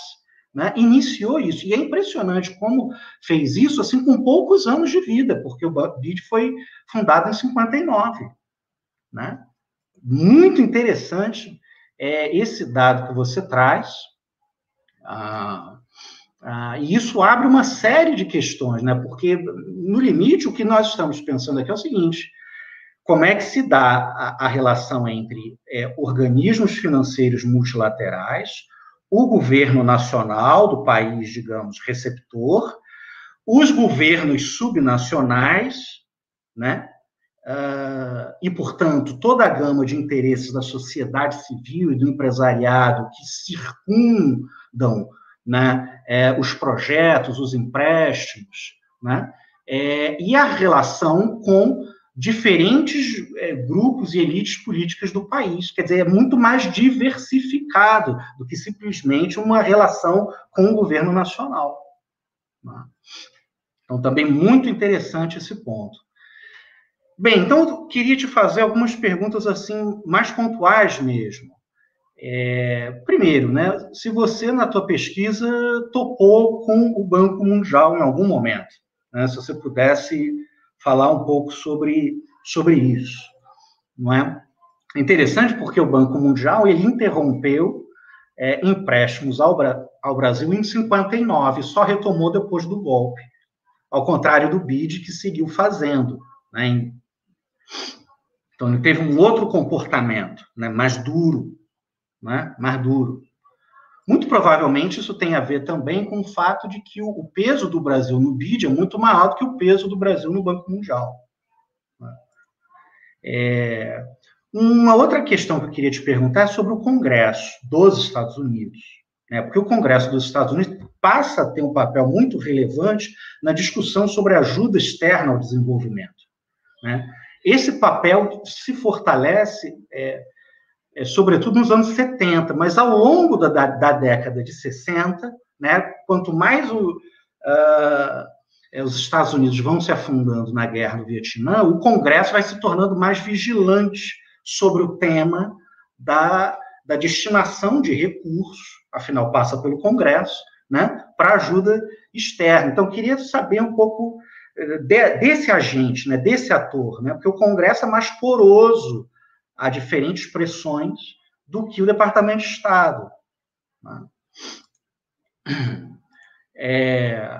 né, iniciou isso. E é impressionante como fez isso assim com poucos anos de vida, porque o BID foi fundado em 59. Né? Muito interessante é, esse dado que você traz. Ah, ah, e isso abre uma série de questões, né? porque, no limite, o que nós estamos pensando aqui é o seguinte: como é que se dá a, a relação entre é, organismos financeiros multilaterais, o governo nacional do país, digamos, receptor, os governos subnacionais, né? Uh, e, portanto, toda a gama de interesses da sociedade civil e do empresariado que circundam né, é, os projetos, os empréstimos, né, é, e a relação com diferentes é, grupos e elites políticas do país. Quer dizer, é muito mais diversificado do que simplesmente uma relação com o governo nacional. Né? Então, também muito interessante esse ponto. Bem, então eu queria te fazer algumas perguntas assim mais pontuais mesmo. É, primeiro, né, se você na tua pesquisa topou com o Banco Mundial em algum momento, né, se você pudesse falar um pouco sobre, sobre isso, não é? é interessante porque o Banco Mundial ele interrompeu é, empréstimos ao, ao Brasil em 59, só retomou depois do golpe, ao contrário do BID que seguiu fazendo, né? Então ele teve um outro comportamento, né, mais duro, né, mais duro. Muito provavelmente isso tem a ver também com o fato de que o, peso do Brasil no BID é muito maior do que o peso do Brasil no Banco Mundial. Né? É, uma outra questão que eu queria te perguntar é sobre o Congresso dos Estados Unidos. Né? Porque o Congresso dos Estados Unidos passa a ter um papel muito relevante na discussão sobre ajuda externa ao desenvolvimento. Né? Esse papel se fortalece, é, é, sobretudo nos anos 70, mas ao longo da, da, da década de 60, né, quanto mais o, uh, os Estados Unidos vão se afundando na guerra no Vietnã, o Congresso vai se tornando mais vigilante sobre o tema da, da destinação de recursos, afinal passa pelo Congresso, né, para ajuda externa. Então, queria saber um pouco eh, de, desse agente, né, desse ator, né, porque o Congresso é mais poroso a diferentes pressões do que o Departamento de Estado. Né? É,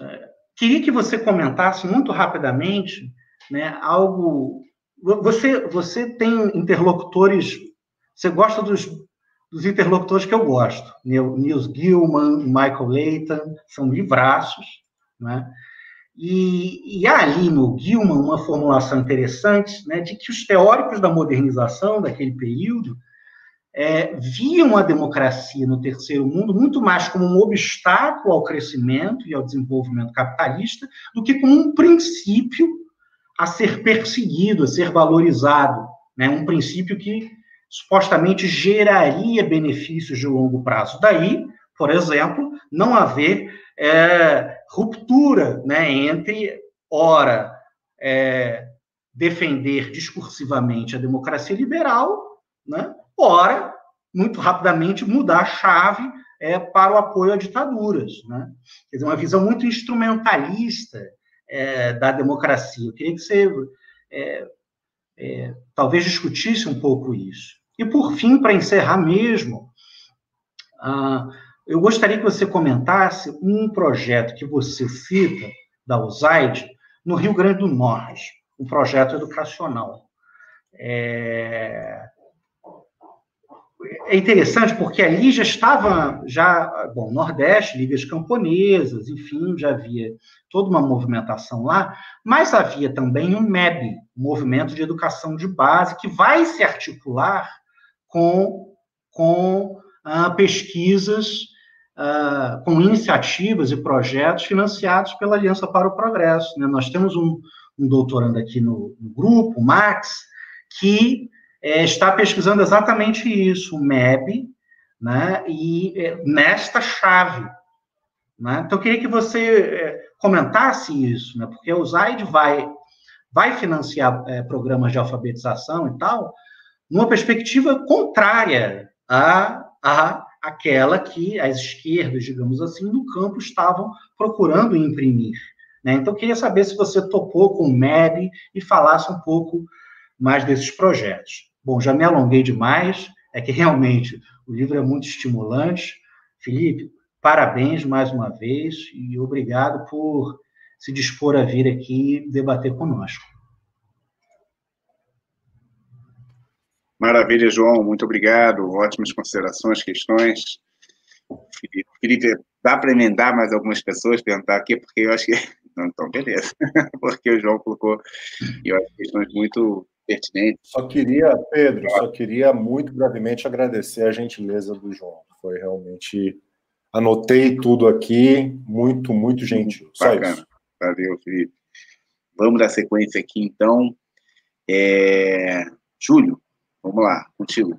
é, queria que você comentasse muito rapidamente né, algo. Você, você tem interlocutores. Você gosta dos, dos interlocutores que eu gosto. Nils Gilman, Michael Leighton, são livraços. Né? E, e há ali no Gilman uma formulação interessante né, de que os teóricos da modernização daquele período é, viam a democracia no terceiro mundo muito mais como um obstáculo ao crescimento e ao desenvolvimento capitalista do que como um princípio a ser perseguido, a ser valorizado, né? um princípio que supostamente geraria benefícios de longo prazo. Daí, por exemplo, não haver é, ruptura né, entre, ora, é, defender discursivamente a democracia liberal, né, ora, muito rapidamente mudar a chave é, para o apoio a ditaduras. Né? Quer dizer, uma visão muito instrumentalista é, da democracia. Eu queria que você é, é, talvez discutisse um pouco isso. E, por fim, para encerrar mesmo, ah, eu gostaria que você comentasse um projeto que você cita, da USAID, no Rio Grande do Norte, um projeto educacional. É, é interessante porque ali já estava, já, bom, Nordeste, ligas camponesas, enfim, já havia toda uma movimentação lá, mas havia também um MEB, Movimento de Educação de Base, que vai se articular com, com ah, pesquisas uh, com iniciativas e projetos financiados pela Aliança para o Progresso. Né? Nós temos um, um doutorando aqui no, no, grupo, o Max, que é, está pesquisando exatamente isso, o MEB, né? e é, nesta chave. Né? Então, eu queria que você é, comentasse isso, né? porque o ZAID vai, vai financiar é, programas de alfabetização e tal, numa perspectiva contrária à, à aquela que as esquerdas, digamos assim, no campo estavam procurando imprimir. Né? Então, queria saber se você topou com o MEB e falasse um pouco mais desses projetos. Bom, já me alonguei demais, é que realmente o livro é muito estimulante. Felipe, parabéns mais uma vez e obrigado por se dispor a vir aqui debater conosco. Maravilha, João, muito obrigado. Ótimas considerações, questões. Felipe, dá para emendar mais algumas pessoas, perguntar aqui, porque eu acho que. Não, então, beleza. porque o João colocou eu acho, questões muito pertinentes. Só queria, Pedro, só queria muito brevemente agradecer a gentileza do João. Foi realmente. Anotei tudo aqui, muito, muito gentil. Só Bacana. isso. Valeu, Felipe. Vamos dar sequência aqui, então. É... Júlio, Vamos lá, contigo.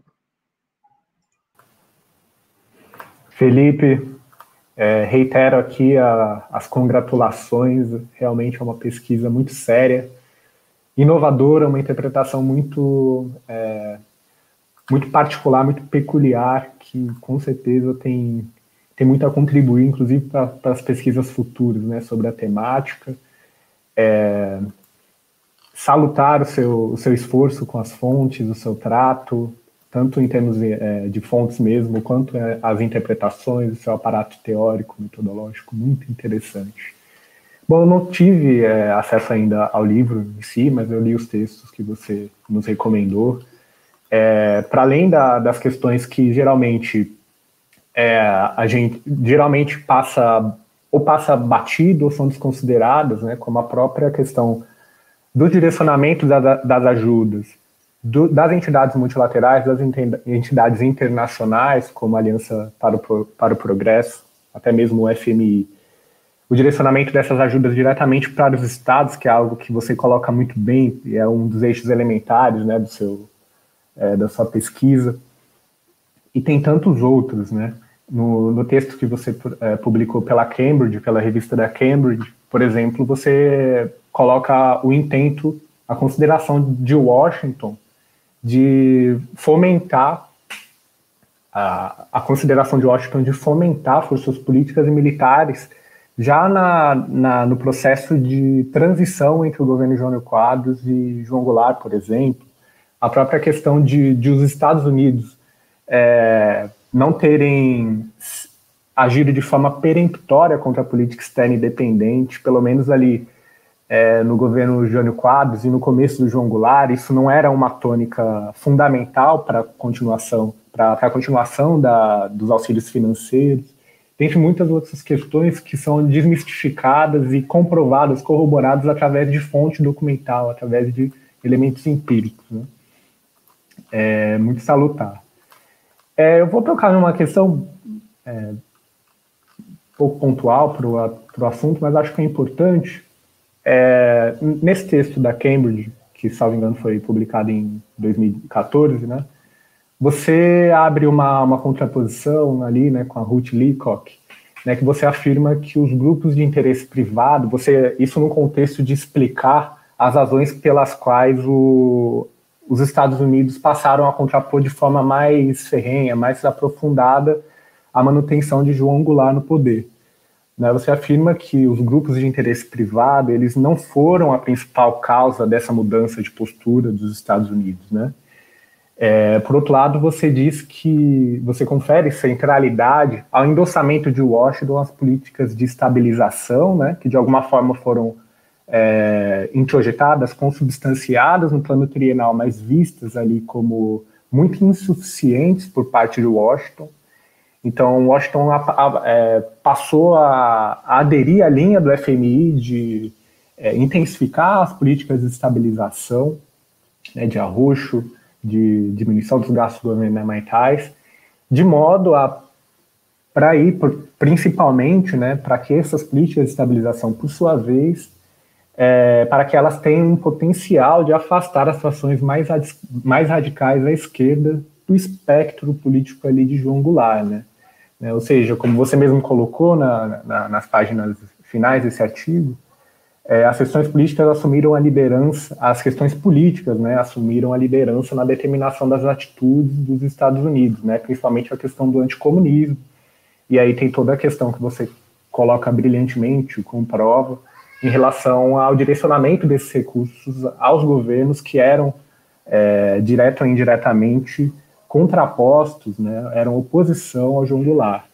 Felipe, é, reitero aqui a, as congratulações, realmente é uma pesquisa muito séria, inovadora, uma interpretação muito, é, muito particular, muito peculiar, que com certeza tem, tem muito a contribuir, inclusive para as pesquisas futuras né, sobre a temática. É, salutar o seu, o seu esforço com as fontes, o seu trato, tanto em termos é, de fontes mesmo, quanto é, as interpretações, o seu aparato teórico, metodológico, muito interessante. Bom, eu não tive é, acesso ainda ao livro em si, mas eu li os textos que você nos recomendou. É, Para além da, das questões que geralmente a gente geralmente passa ou passa batido ou são desconsideradas, né, como a própria questão do direcionamento da, das ajudas do, das entidades multilaterais, das entidades internacionais, como a Aliança para o, para o Progresso, até mesmo o FMI, o direcionamento dessas ajudas diretamente para os estados, que é algo que você coloca muito bem, e é um dos eixos elementares né, do seu, é, da sua pesquisa. E tem tantos outros, né? No, no texto que você é, publicou pela Cambridge, pela revista da Cambridge, por exemplo, você coloca o intento, a consideração de Washington de fomentar a, a consideração de Washington de fomentar forças políticas e militares já na, na, no processo de transição entre o governo Jânio Quadros e João Goulart, por exemplo, a própria questão de, de os Estados Unidos é, não terem agido de forma peremptória contra a política externa independente, pelo menos ali é, no governo Jânio Quadros e no começo do João Goulart, isso não era uma tônica fundamental para a continuação, continuação da, dos auxílios financeiros, dentre muitas outras questões que são desmistificadas e comprovadas, corroboradas através de fonte documental, através de elementos empíricos. Né? É muito salutar. É, eu vou tocar numa questão é, pouco pontual para o assunto, mas acho que é importante, é, nesse texto da Cambridge, que, salvo engano, foi publicado em 2014, né, você abre uma, uma contraposição ali né, com a Ruth Leacock, né, que você afirma que os grupos de interesse privado, você isso no contexto de explicar as razões pelas quais o, os Estados Unidos passaram a contrapor de forma mais ferrenha, mais aprofundada a manutenção de João Goulart no poder. Né, você afirma que os grupos de interesse privado eles não foram a principal causa dessa mudança de postura dos Estados Unidos, né? É, por outro lado, você diz que você confere centralidade ao endossamento de Washington às políticas de estabilização, né, que de alguma forma foram é, introjetadas, consubstanciadas no plano trienal, mas vistas ali como muito insuficientes por parte de Washington. Então, Washington a, a, é, passou a, a, aderir à linha do FMI de é, intensificar as políticas de estabilização, né, de arroxo, de diminuição dos gastos governamentais, de modo a para ir principalmente, né, para que essas políticas de estabilização, por sua vez, é, para que elas tenham um potencial de afastar as situações mais, mais radicais à esquerda do espectro político ali de João Goulart, né? É, ou seja, como você mesmo colocou na, na, nas páginas finais desse artigo, é, as questões políticas assumiram a liderança, as questões políticas, né, assumiram a liderança na determinação das atitudes dos Estados Unidos, né, principalmente a questão do anticomunismo, e aí tem toda a questão que você coloca brilhantemente com prova, em relação ao direcionamento desses recursos aos governos que eram, é, direto ou indiretamente, contrapostos, né, eram oposição ao João Goulart.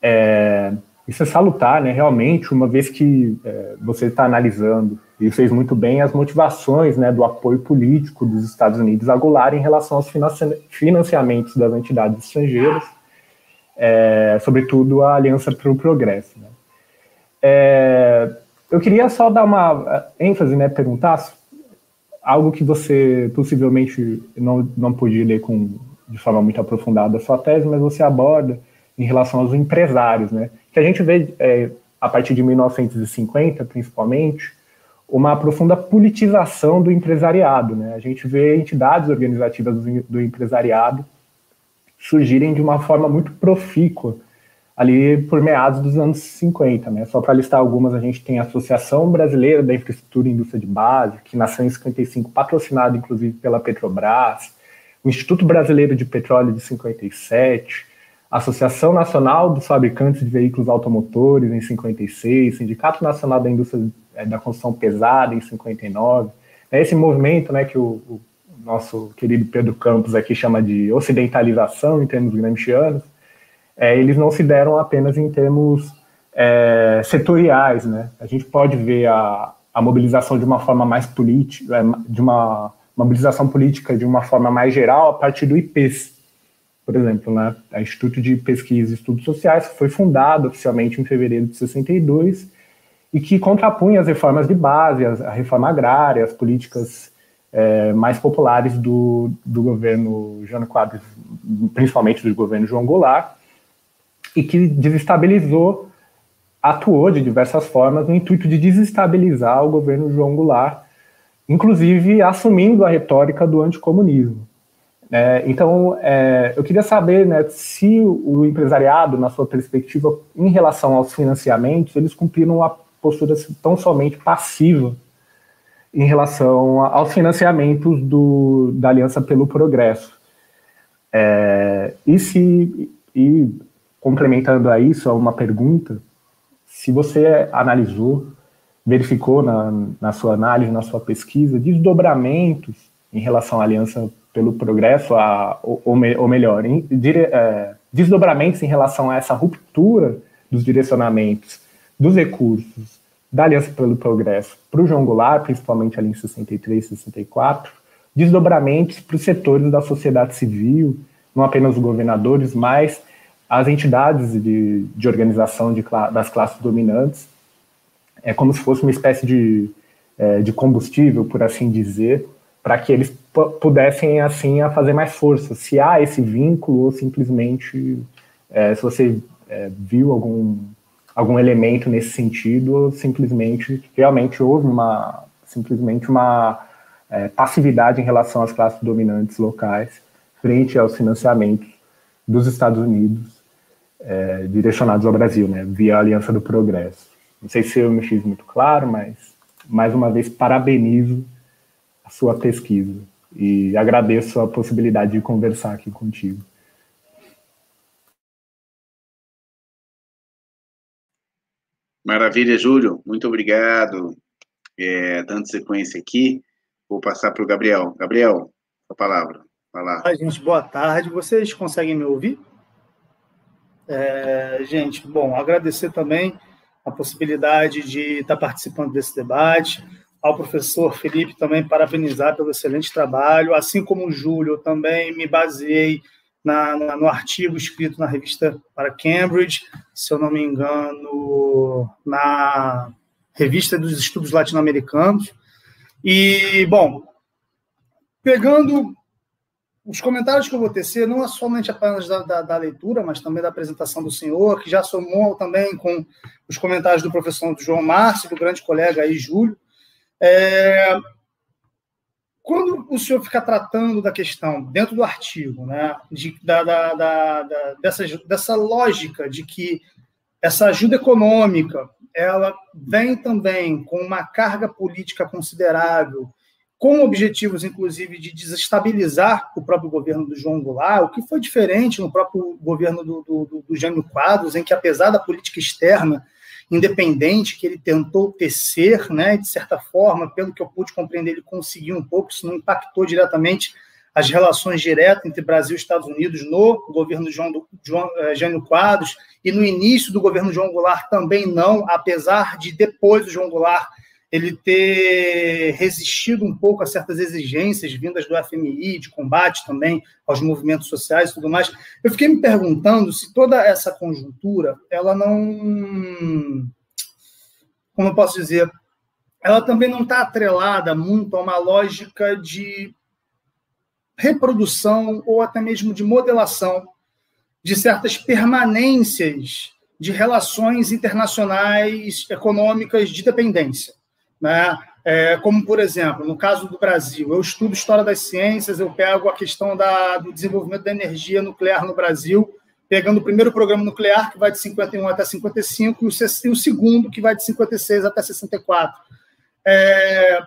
É, isso é salutar, né, realmente, uma vez que é, você está analisando, e fez muito bem, as motivações né, do apoio político dos Estados Unidos a Goulart em relação aos financiamentos das entidades estrangeiras, é, sobretudo a Aliança para o Progresso. Né. É, eu queria só dar uma eh, ênfase, né, perguntar algo que você possivelmente não, não podia ler com, de forma muito aprofundada a sua tese, mas você aborda em relação aos empresários, né? Que a gente vê, é, a partir de 1950, principalmente, uma profunda politização do empresariado, né? A gente vê entidades organizativas do, do empresariado surgirem de uma forma muito profícua ali por meados dos anos 50, né? Só para listar algumas, a gente tem a Associação Brasileira da Infraestrutura e Indústria de Base, que nasceu em 55, patrocinado inclusive pela Petrobras, o Instituto Brasileiro de Petróleo de 57, a Associação Nacional dos Fabricantes de Veículos Automotores em 56, Sindicato Nacional da Indústria eh, da Construção Pesada em 59. É esse movimento, né, que o, o nosso querido Pedro Campos aqui chama de ocidentalização em termos gramscianos, é, eles não se deram apenas em termos é, setoriais, né? A gente pode ver a, a mobilização de uma forma mais política, de uma mobilização política de uma forma mais geral a partir do IPES, por exemplo, né? O Instituto de Pesquisa e Estudos Sociais foi fundado oficialmente em fevereiro de 62 e que contrapunha as reformas de base, a reforma agrária, as políticas é, mais populares do, do governo Jânio Quadros, principalmente do governo João Goulart, e que desestabilizou atuou de diversas formas no intuito de desestabilizar o governo João Goulart, inclusive assumindo a retórica do anticomunismo. É, então, é, eu queria saber né, se o empresariado, na sua perspectiva, em relação aos financiamentos, eles cumpriram uma postura tão somente passiva em relação aos financiamentos do, da Aliança pelo Progresso. É, e se, e complementando a isso, uma pergunta, se você analisou, verificou na, na sua análise, na sua pesquisa, desdobramentos em relação à Aliança pelo Progresso, a, ou, ou melhor, em, dire, é, desdobramentos em relação a essa ruptura dos direcionamentos dos recursos da Aliança pelo Progresso para o João Goulart, principalmente ali em 63, 64, desdobramentos para os setores da sociedade civil, não apenas os governadores, mas as entidades de, de organização de, das classes dominantes. É como se fosse uma espécie de, é, de combustível, por assim dizer, para que eles pudessem, assim, a fazer mais força. Se há esse vínculo ou simplesmente, é, se você é, viu algum algum elemento nesse sentido, ou simplesmente realmente houve uma simplesmente uma é, passividade em relação às classes dominantes locais frente aos financiamentos dos Estados Unidos é, direcionados ao Brasil, né, via Aliança do Progresso. Não sei se eu me fiz muito claro, mas mais uma vez parabenizo a sua pesquisa e agradeço a possibilidade de conversar aqui contigo. Maravilha, Júlio. Muito obrigado. É, dando sequência aqui, vou passar para o Gabriel. Gabriel, a palavra. Vai lá. Gente, boa tarde. Vocês conseguem me ouvir? É, gente, bom, agradecer também a possibilidade de estar participando desse debate. Ao professor Felipe também parabenizar pelo excelente trabalho. Assim como o Júlio, também me baseei na, na, no artigo escrito na revista para Cambridge, se eu não me engano, na revista dos estudos latino-americanos. E, bom, pegando os comentários que eu vou tecer, não é somente apenas da, da, da, leitura, mas também da apresentação do senhor, que já somou também com os comentários do professor João Márcio, do grande colega aí, Júlio. É, quando o senhor fica tratando da questão, dentro do artigo, né, de, da, da, da, dessa, dessa lógica de que essa ajuda econômica ela vem também com uma carga política considerável, com objetivos, inclusive, de desestabilizar o próprio governo do João Goulart, o que foi diferente no próprio governo do, do, do Jânio Quadros, em que, apesar da política externa independente que ele tentou tecer, né, de certa forma, pelo que eu pude compreender, ele conseguiu um pouco, isso não impactou diretamente as relações diretas entre Brasil e Estados Unidos no governo João, João eh, Jânio Quadros e no início do governo João Goulart também não, apesar de depois do João Goulart ele ter resistido um pouco a certas exigências vindas do FMI, de combate também aos movimentos sociais e tudo mais. Eu fiquei me perguntando se toda essa conjuntura, ela não. Como eu posso dizer? Ela também não está atrelada muito a uma lógica de reprodução ou até mesmo de modelação de certas permanências de relações internacionais econômicas de dependência. Né? É, como, por exemplo, no caso do Brasil, eu estudo história das ciências, eu pego a questão da, do desenvolvimento da energia nuclear no Brasil, pegando o primeiro programa nuclear, que vai de 51 até 55, e o, segundo, que vai de 56 até 64. É,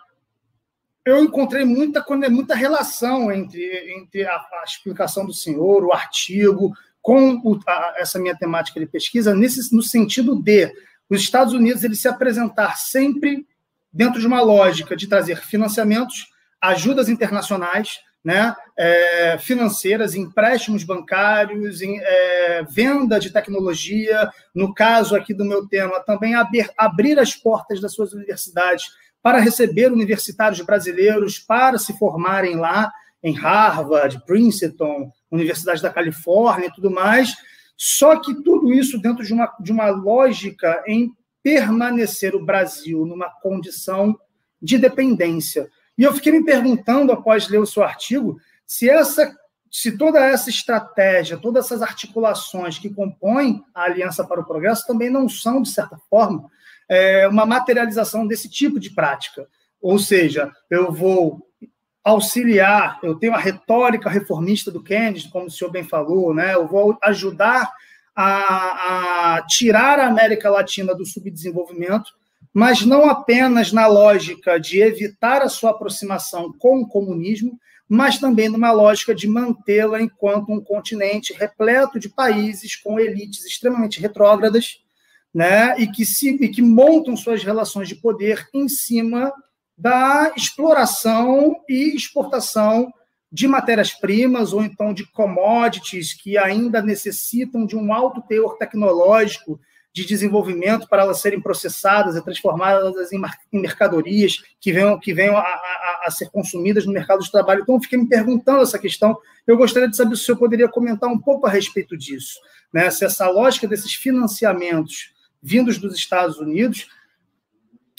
eu encontrei muita, muita relação entre, entre a, a explicação do senhor, o artigo, com o, a, essa minha temática de pesquisa, nesse, no sentido de os Estados Unidos ele se apresentar sempre dentro de uma lógica de trazer financiamentos, ajudas internacionais, né, é, financeiras, empréstimos bancários, em, é, venda de tecnologia, no caso aqui do meu tema, também abrir, abrir as portas das suas universidades para receber universitários brasileiros para se formarem lá em Harvard, Princeton, Universidade da Califórnia e tudo mais. Só que tudo isso dentro de uma, de uma lógica em permanecer o Brasil numa condição de dependência. E eu fiquei me perguntando, após ler o seu artigo, se essa se toda essa estratégia, todas essas articulações que compõem a Aliança para o Progresso também não são, de certa forma, é, uma materialização desse tipo de prática. Ou seja, eu vou auxiliar, eu tenho a retórica reformista do Kennedy, como o senhor bem falou, né? eu vou ajudar a, a tirar a América Latina do subdesenvolvimento, mas não apenas na lógica de evitar a sua aproximação com o comunismo, mas também numa lógica de mantê-la enquanto um continente repleto de países com elites extremamente retrógradas, né, e que se e que montam suas relações de poder em cima da exploração e exportação de matérias-primas ou então de commodities que ainda necessitam de um alto teor tecnológico de desenvolvimento para elas serem processadas e transformadas em, mercadorias que venham, que venham a, a, a, ser consumidas no mercado de trabalho. Então, fiquei me perguntando essa questão. Eu gostaria de saber se o senhor poderia comentar um pouco a respeito disso. Né? Se essa lógica desses financiamentos vindos dos Estados Unidos,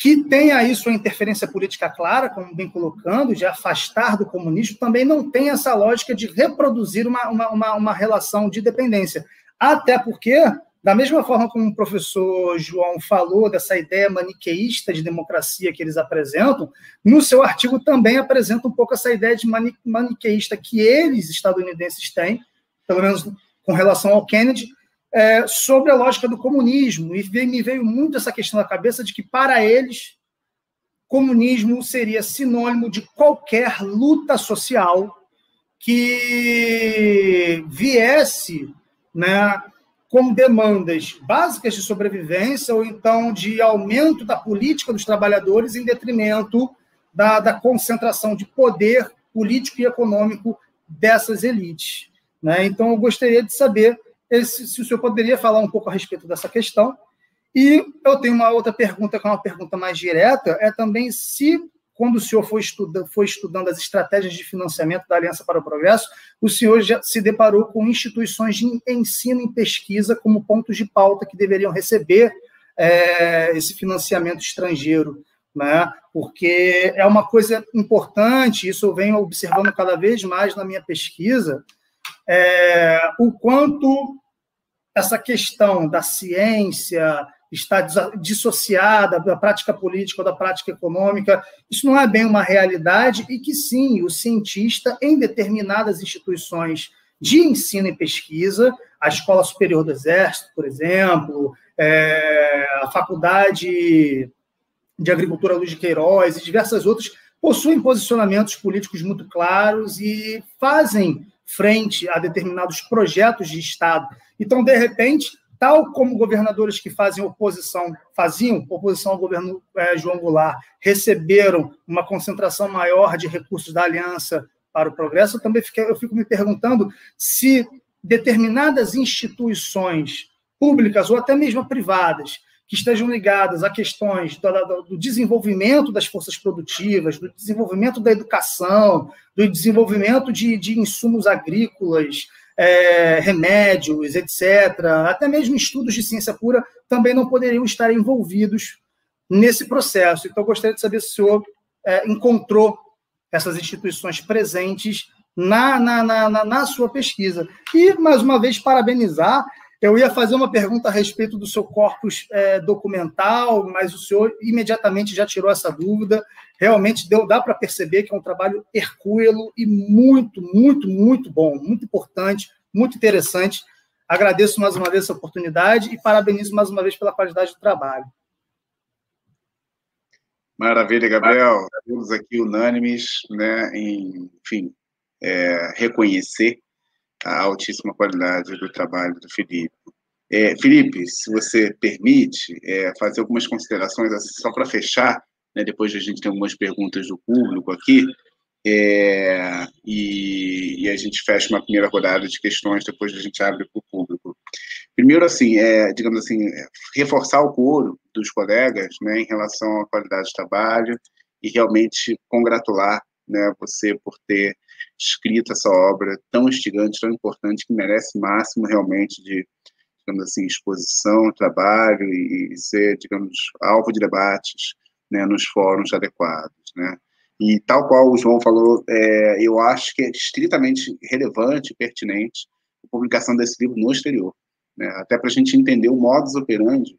que tem aí sua interferência política clara, como bem colocando, de afastar do comunismo, também não tem essa lógica de reproduzir uma, uma, uma, uma relação de dependência. Até porque da mesma forma como o professor João falou dessa ideia maniqueísta de democracia que eles apresentam, no seu artigo também apresenta um pouco essa ideia de maniqueísta que eles, estadunidenses, têm, pelo menos com relação ao Kennedy, é, sobre a lógica do comunismo. E me veio muito essa questão na cabeça de que, para eles, comunismo seria sinônimo de qualquer luta social que viesse né, com demandas básicas de sobrevivência ou então de aumento da política dos trabalhadores em detrimento da, da concentração de poder político e econômico dessas elites. Né? Então, eu gostaria de saber se, se o senhor poderia falar um pouco a respeito dessa questão. E eu tenho uma outra pergunta, que é uma pergunta mais direta, é também se quando o senhor foi, estuda, foi estudando as estratégias de financiamento da Aliança para o Progresso, o senhor já se deparou com instituições de ensino e pesquisa como pontos de pauta que deveriam receber é, esse financiamento estrangeiro, né? porque é uma coisa importante, isso eu venho observando cada vez mais na minha pesquisa, é, o quanto essa questão da ciência, está dissociada da prática política ou da prática econômica. Isso não é bem uma realidade e que sim, o cientista em determinadas instituições de ensino e pesquisa, a Escola Superior do Exército, por exemplo, é, a Faculdade de Agricultura Luiz de Queiroz e diversas outras, possuem posicionamentos políticos muito claros e fazem frente a determinados projetos de Estado. Então, de repente, tal como governadores que fazem oposição, faziam oposição ao governo é, João Goulart, receberam uma concentração maior de recursos da aliança para o progresso, eu também fiquei, eu fico me perguntando se determinadas instituições públicas ou até mesmo privadas que estejam ligadas a questões do, do, desenvolvimento das forças produtivas, do desenvolvimento da educação, do desenvolvimento de, de insumos agrícolas, é, remédios, etc., até mesmo estudos de ciência pura, também não poderiam estar envolvidos nesse processo. Então, gostaria de saber se o senhor é, encontrou essas instituições presentes na, na, na, na, sua pesquisa. E, mais uma vez, parabenizar. Eu ia fazer uma pergunta a respeito do seu corpus é, documental, mas o senhor imediatamente já tirou essa dúvida. Realmente deu, dá para perceber que é um trabalho hercúleo e muito, muito, muito bom, muito importante, muito interessante. Agradeço mais uma vez essa oportunidade e parabenizo mais uma vez pela qualidade do trabalho. Maravilha, Gabriel. Todos aqui unânimes, né, em, enfim, é, reconhecer a altíssima qualidade do trabalho do Felipe. É, Felipe, se você permite, é, fazer algumas considerações, assim, só para fechar, né, depois a gente tem algumas perguntas do público aqui, é, e, e, a gente fecha uma primeira rodada de questões, depois a gente abre para o público. Primeiro, assim, é, digamos assim, é, reforçar o coro dos colegas né, em relação à qualidade de trabalho e realmente congratular né, você por ter escrito essa obra tão instigante, tão importante, que merece máximo realmente de, digamos assim, exposição, trabalho e, e ser, digamos, alvo de debates né, nos fóruns adequados, né? E tal qual o João falou, é, eu acho que é estritamente relevante e pertinente a publicação desse livro no exterior, né? até para a gente entender o modus operandi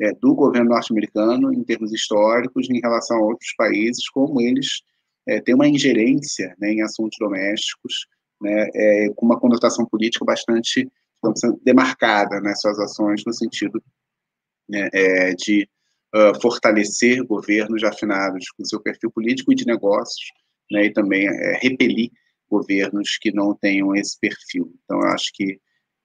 é, do governo norte-americano em termos históricos em relação a outros países, como eles é, têm uma ingerência né, em assuntos domésticos, né, é, com uma conotação política bastante demarcada nas suas ações, no sentido né, é, de uh, fortalecer governos afinados com seu perfil político e de negócios, né, e também é, repelir governos que não tenham esse perfil. Então, eu acho que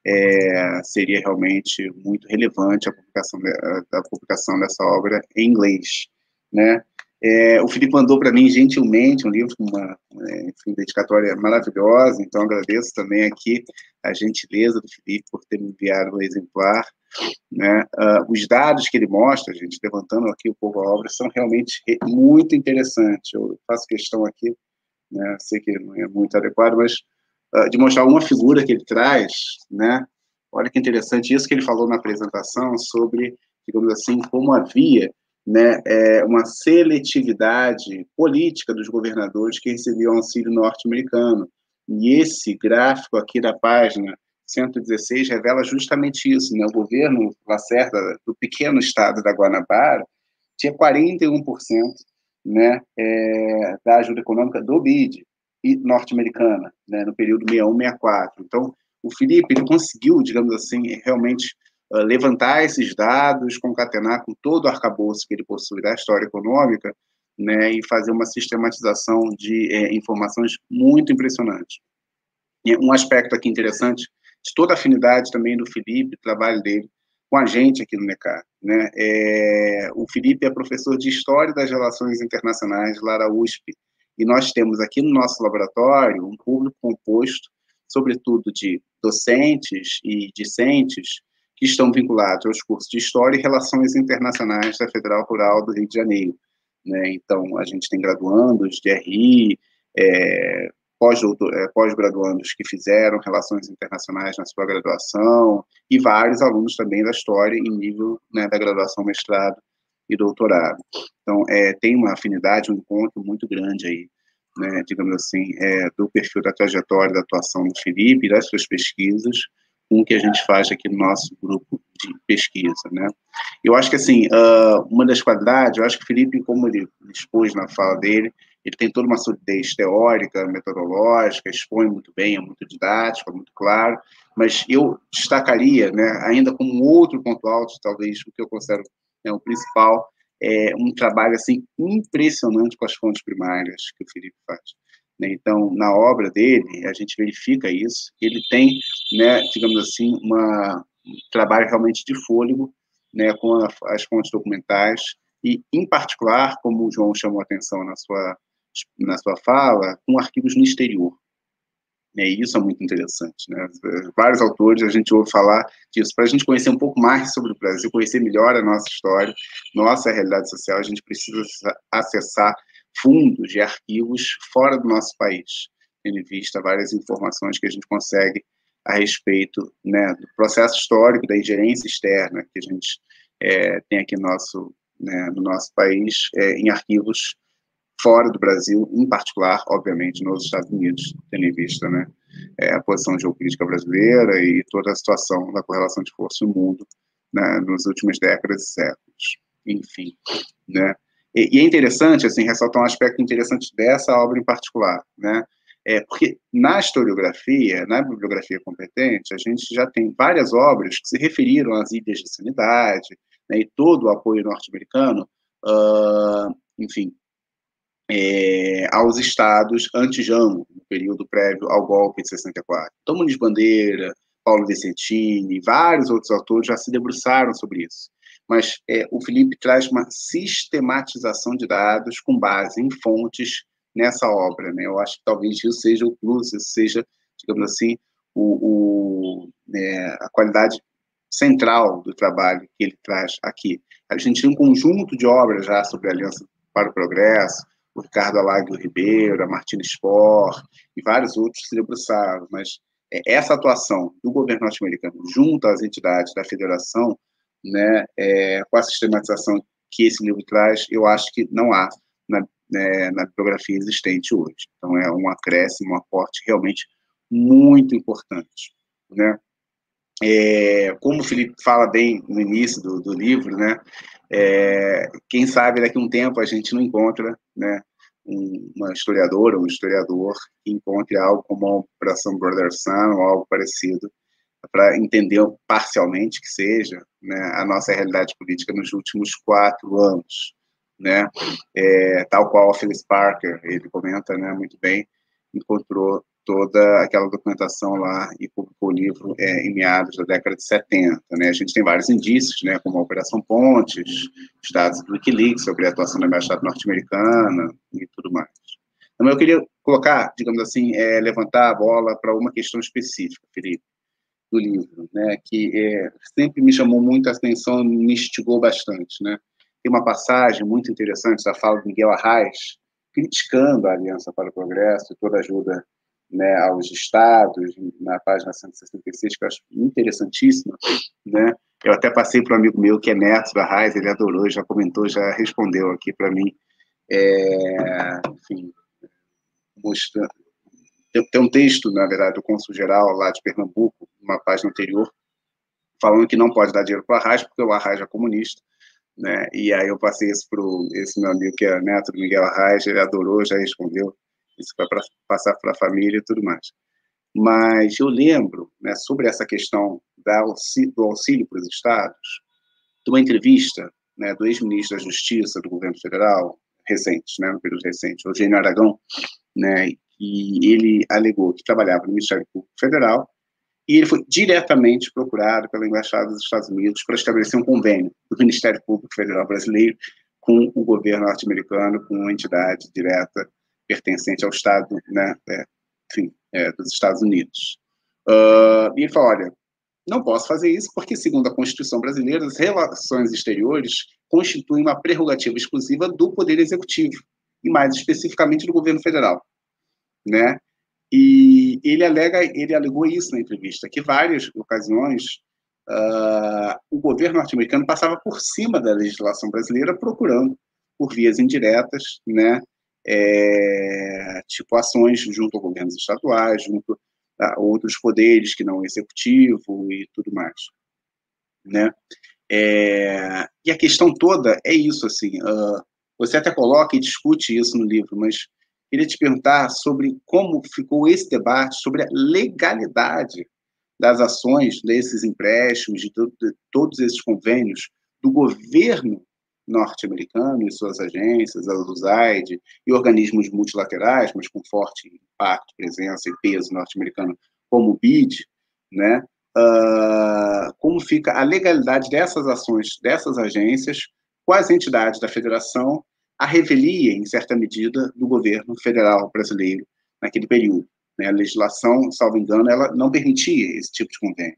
é, seria realmente muito relevante a publicação, de, a publicação dessa obra em inglês, né? É, o Felipe mandou para mim gentilmente um livro com uma é, enfim, dedicatória maravilhosa, então agradeço também aqui a gentileza do Felipe por ter me enviado um exemplar. Né? Uh, os dados que ele mostra, gente, levantando aqui um pouco a obra, são realmente muito interessantes. Eu faço questão aqui, né, sei que não é muito adequado, mas uh, de mostrar uma figura que ele traz, né? Olha que interessante isso que ele falou na apresentação sobre, digamos assim, como havia né, é, uma seletividade política dos governadores que recebiam auxílio norte-americano. E esse gráfico aqui da página 116 revela justamente isso. Né? O governo Lacerda, do pequeno estado da Guanabara, tinha 41% né, é, da ajuda econômica do BID norte-americana, né, no período 61-64. Então, o Felipe ele conseguiu, digamos assim, realmente uh, levantar esses dados, concatenar com todo o arcabouço que ele possui da história econômica, né, e fazer uma sistematização de é, informações muito impressionante. E um aspecto aqui interessante de toda a afinidade também do Felipe, trabalho dele com a gente aqui no NECAR. Né? É, o Felipe é professor de História das Relações Internacionais lá da USP, e nós temos aqui no nosso laboratório um público composto, sobretudo de docentes e discentes, que estão vinculados aos cursos de História e Relações Internacionais da Federal Rural do Rio de Janeiro. Né? Então, a gente tem graduandos de RI, é, é, pós-graduandos que fizeram Relações Internacionais na sua graduação, e vários alunos também da História em nível né, da graduação, mestrado e doutorado. Então, é, tem uma afinidade, um encontro muito grande aí, né, digamos assim, é, do perfil da trajetória da atuação do Felipe das suas pesquisas, com o que a gente faz aqui no nosso grupo de pesquisa, né? Eu acho que, assim, uh, uma das qualidades, eu acho que o Felipe, como ele expôs na fala dele, ele tem toda uma solidez teórica, metodológica, expõe muito bem, é muito didático, é muito claro, mas eu destacaria, né, ainda como outro ponto alto, talvez o que eu considero né, o principal, é um trabalho assim impressionante com as fontes primárias que o Felipe faz. Né? Então, na obra dele, a gente verifica isso. Ele tem, né, digamos assim, uma, um trabalho realmente de fôlego né, com a, as fontes documentais e, em particular, como o João chamou a atenção na sua, na sua fala, com arquivos no exterior. E isso é muito interessante. Né? Vários autores a gente ouve falar disso. Para a gente conhecer um pouco mais sobre o Brasil, conhecer melhor a nossa história, nossa realidade social, a gente precisa acessar fundos de arquivos fora do nosso país, tendo em vista várias informações que a gente consegue a respeito né, do processo histórico, da ingerência externa que a gente é, tem aqui no nosso, né, no nosso país, é, em arquivos fora do Brasil, em particular, obviamente, nos Estados Unidos, tendo em vista né, é, a posição geopolítica brasileira e toda a situação da correlação de força no mundo né, nas últimas décadas e séculos. Enfim, né? E, e, é interessante, assim, ressaltar um aspecto interessante dessa obra em particular, né? É, porque na historiografia, na bibliografia competente, a gente já tem várias obras que se referiram às ilhas de sanidade, né, e todo o apoio norte-americano, uh, enfim, é, aos estados anti-Jango, no período prévio ao golpe de 64. Então, Muniz Bandeira, Paulo Vicentini, vários outros autores já se debruçaram sobre isso. Mas é, o Felipe traz uma sistematização de dados com base em fontes nessa obra. Né? Eu acho que talvez isso seja o plus, isso seja, digamos assim, o, o é, a qualidade central do trabalho que ele traz aqui. A gente tem um conjunto de obras já sobre a Aliança para o Progresso, o Ricardo Alagio Ribeiro, a Martina Spor e vários outros se debruçaram, mas é, essa atuação do governo norte-americano junto às entidades da federação, né, é, com a sistematização que esse livro traz, eu acho que não há, na, né, na bibliografia existente hoje. Então, é um acréscimo, um aporte realmente muito importante. Né? É, como o Felipe fala bem no início do, do livro, né, é, quem sabe daqui a um tempo a gente não encontra né, uma historiadora ou um historiador que encontre algo como a Operação Brother Sun ou algo parecido para entender parcialmente que seja né, a nossa realidade política nos últimos quatro anos, né, é, tal qual a Phyllis Parker, ele comenta né, muito bem, encontrou toda aquela documentação lá e publicou o livro é, em meados da década de 70. Né? A gente tem vários indícios, né, como a Operação Pontes, os dados do Wikileaks sobre a atuação da Embaixada Norte-Americana e tudo mais. Então, eu queria colocar, digamos assim, é, levantar a bola para uma questão específica, Felipe, do livro, né, que é, sempre me chamou muito a atenção, me instigou bastante. Né? Tem uma passagem muito interessante da fala de Miguel Arraes, criticando a Aliança para o Progresso e toda a ajuda né, aos estados, na página 166, que eu acho interessantíssima, né? Eu até passei para um amigo meu que é neto da Raiz, ele adorou, já comentou, já respondeu aqui para mim. É, enfim, mostrando. Tem um texto, na verdade, do Consul Geral lá de Pernambuco, uma página anterior, falando que não pode dar dinheiro para a Arraes, porque o Arraes é comunista, né? E aí eu passei isso para esse meu amigo que é neto do Miguel Arraes, ele adorou, já respondeu isso vai pra, passar para a família e tudo mais. Mas eu lembro, né, sobre essa questão da auxílio, do auxílio para os estados, de uma entrevista né, do ex-ministro da Justiça do governo federal, recente, né, no período recente, Eugênio Aragão, né, e ele alegou que trabalhava no Ministério Público Federal e ele foi diretamente procurado pela Embaixada dos Estados Unidos para estabelecer um convênio do Ministério Público Federal brasileiro com o governo norte-americano, com uma entidade direta pertencente ao Estado, né, é, enfim, é, dos Estados Unidos. Uh, e ele falou, olha, não posso fazer isso porque, segundo a Constituição brasileira, as relações exteriores constituem uma prerrogativa exclusiva do Poder Executivo, e mais especificamente do governo federal, né? E ele alega, ele alegou isso na entrevista, que várias ocasiões uh, o governo norte-americano passava por cima da legislação brasileira procurando por vias indiretas, né, é, tipo ações junto a governos estaduais, junto a outros poderes que não o executivo e tudo mais, né? É, e a questão toda é isso, assim, uh, você até coloca e discute isso no livro, mas queria te perguntar sobre como ficou esse debate sobre a legalidade das ações desses empréstimos, de, de todos esses convênios do governo norte-americano e suas agências, a USAID e organismos multilaterais, mas com forte impacto, presença e peso norte-americano, como o BID, né? Uh, como fica a legalidade dessas ações dessas agências as entidades da federação, a revelia, em certa medida, do governo federal brasileiro naquele período. Né? A legislação, salvo engano, ela não permitia esse tipo de convênio.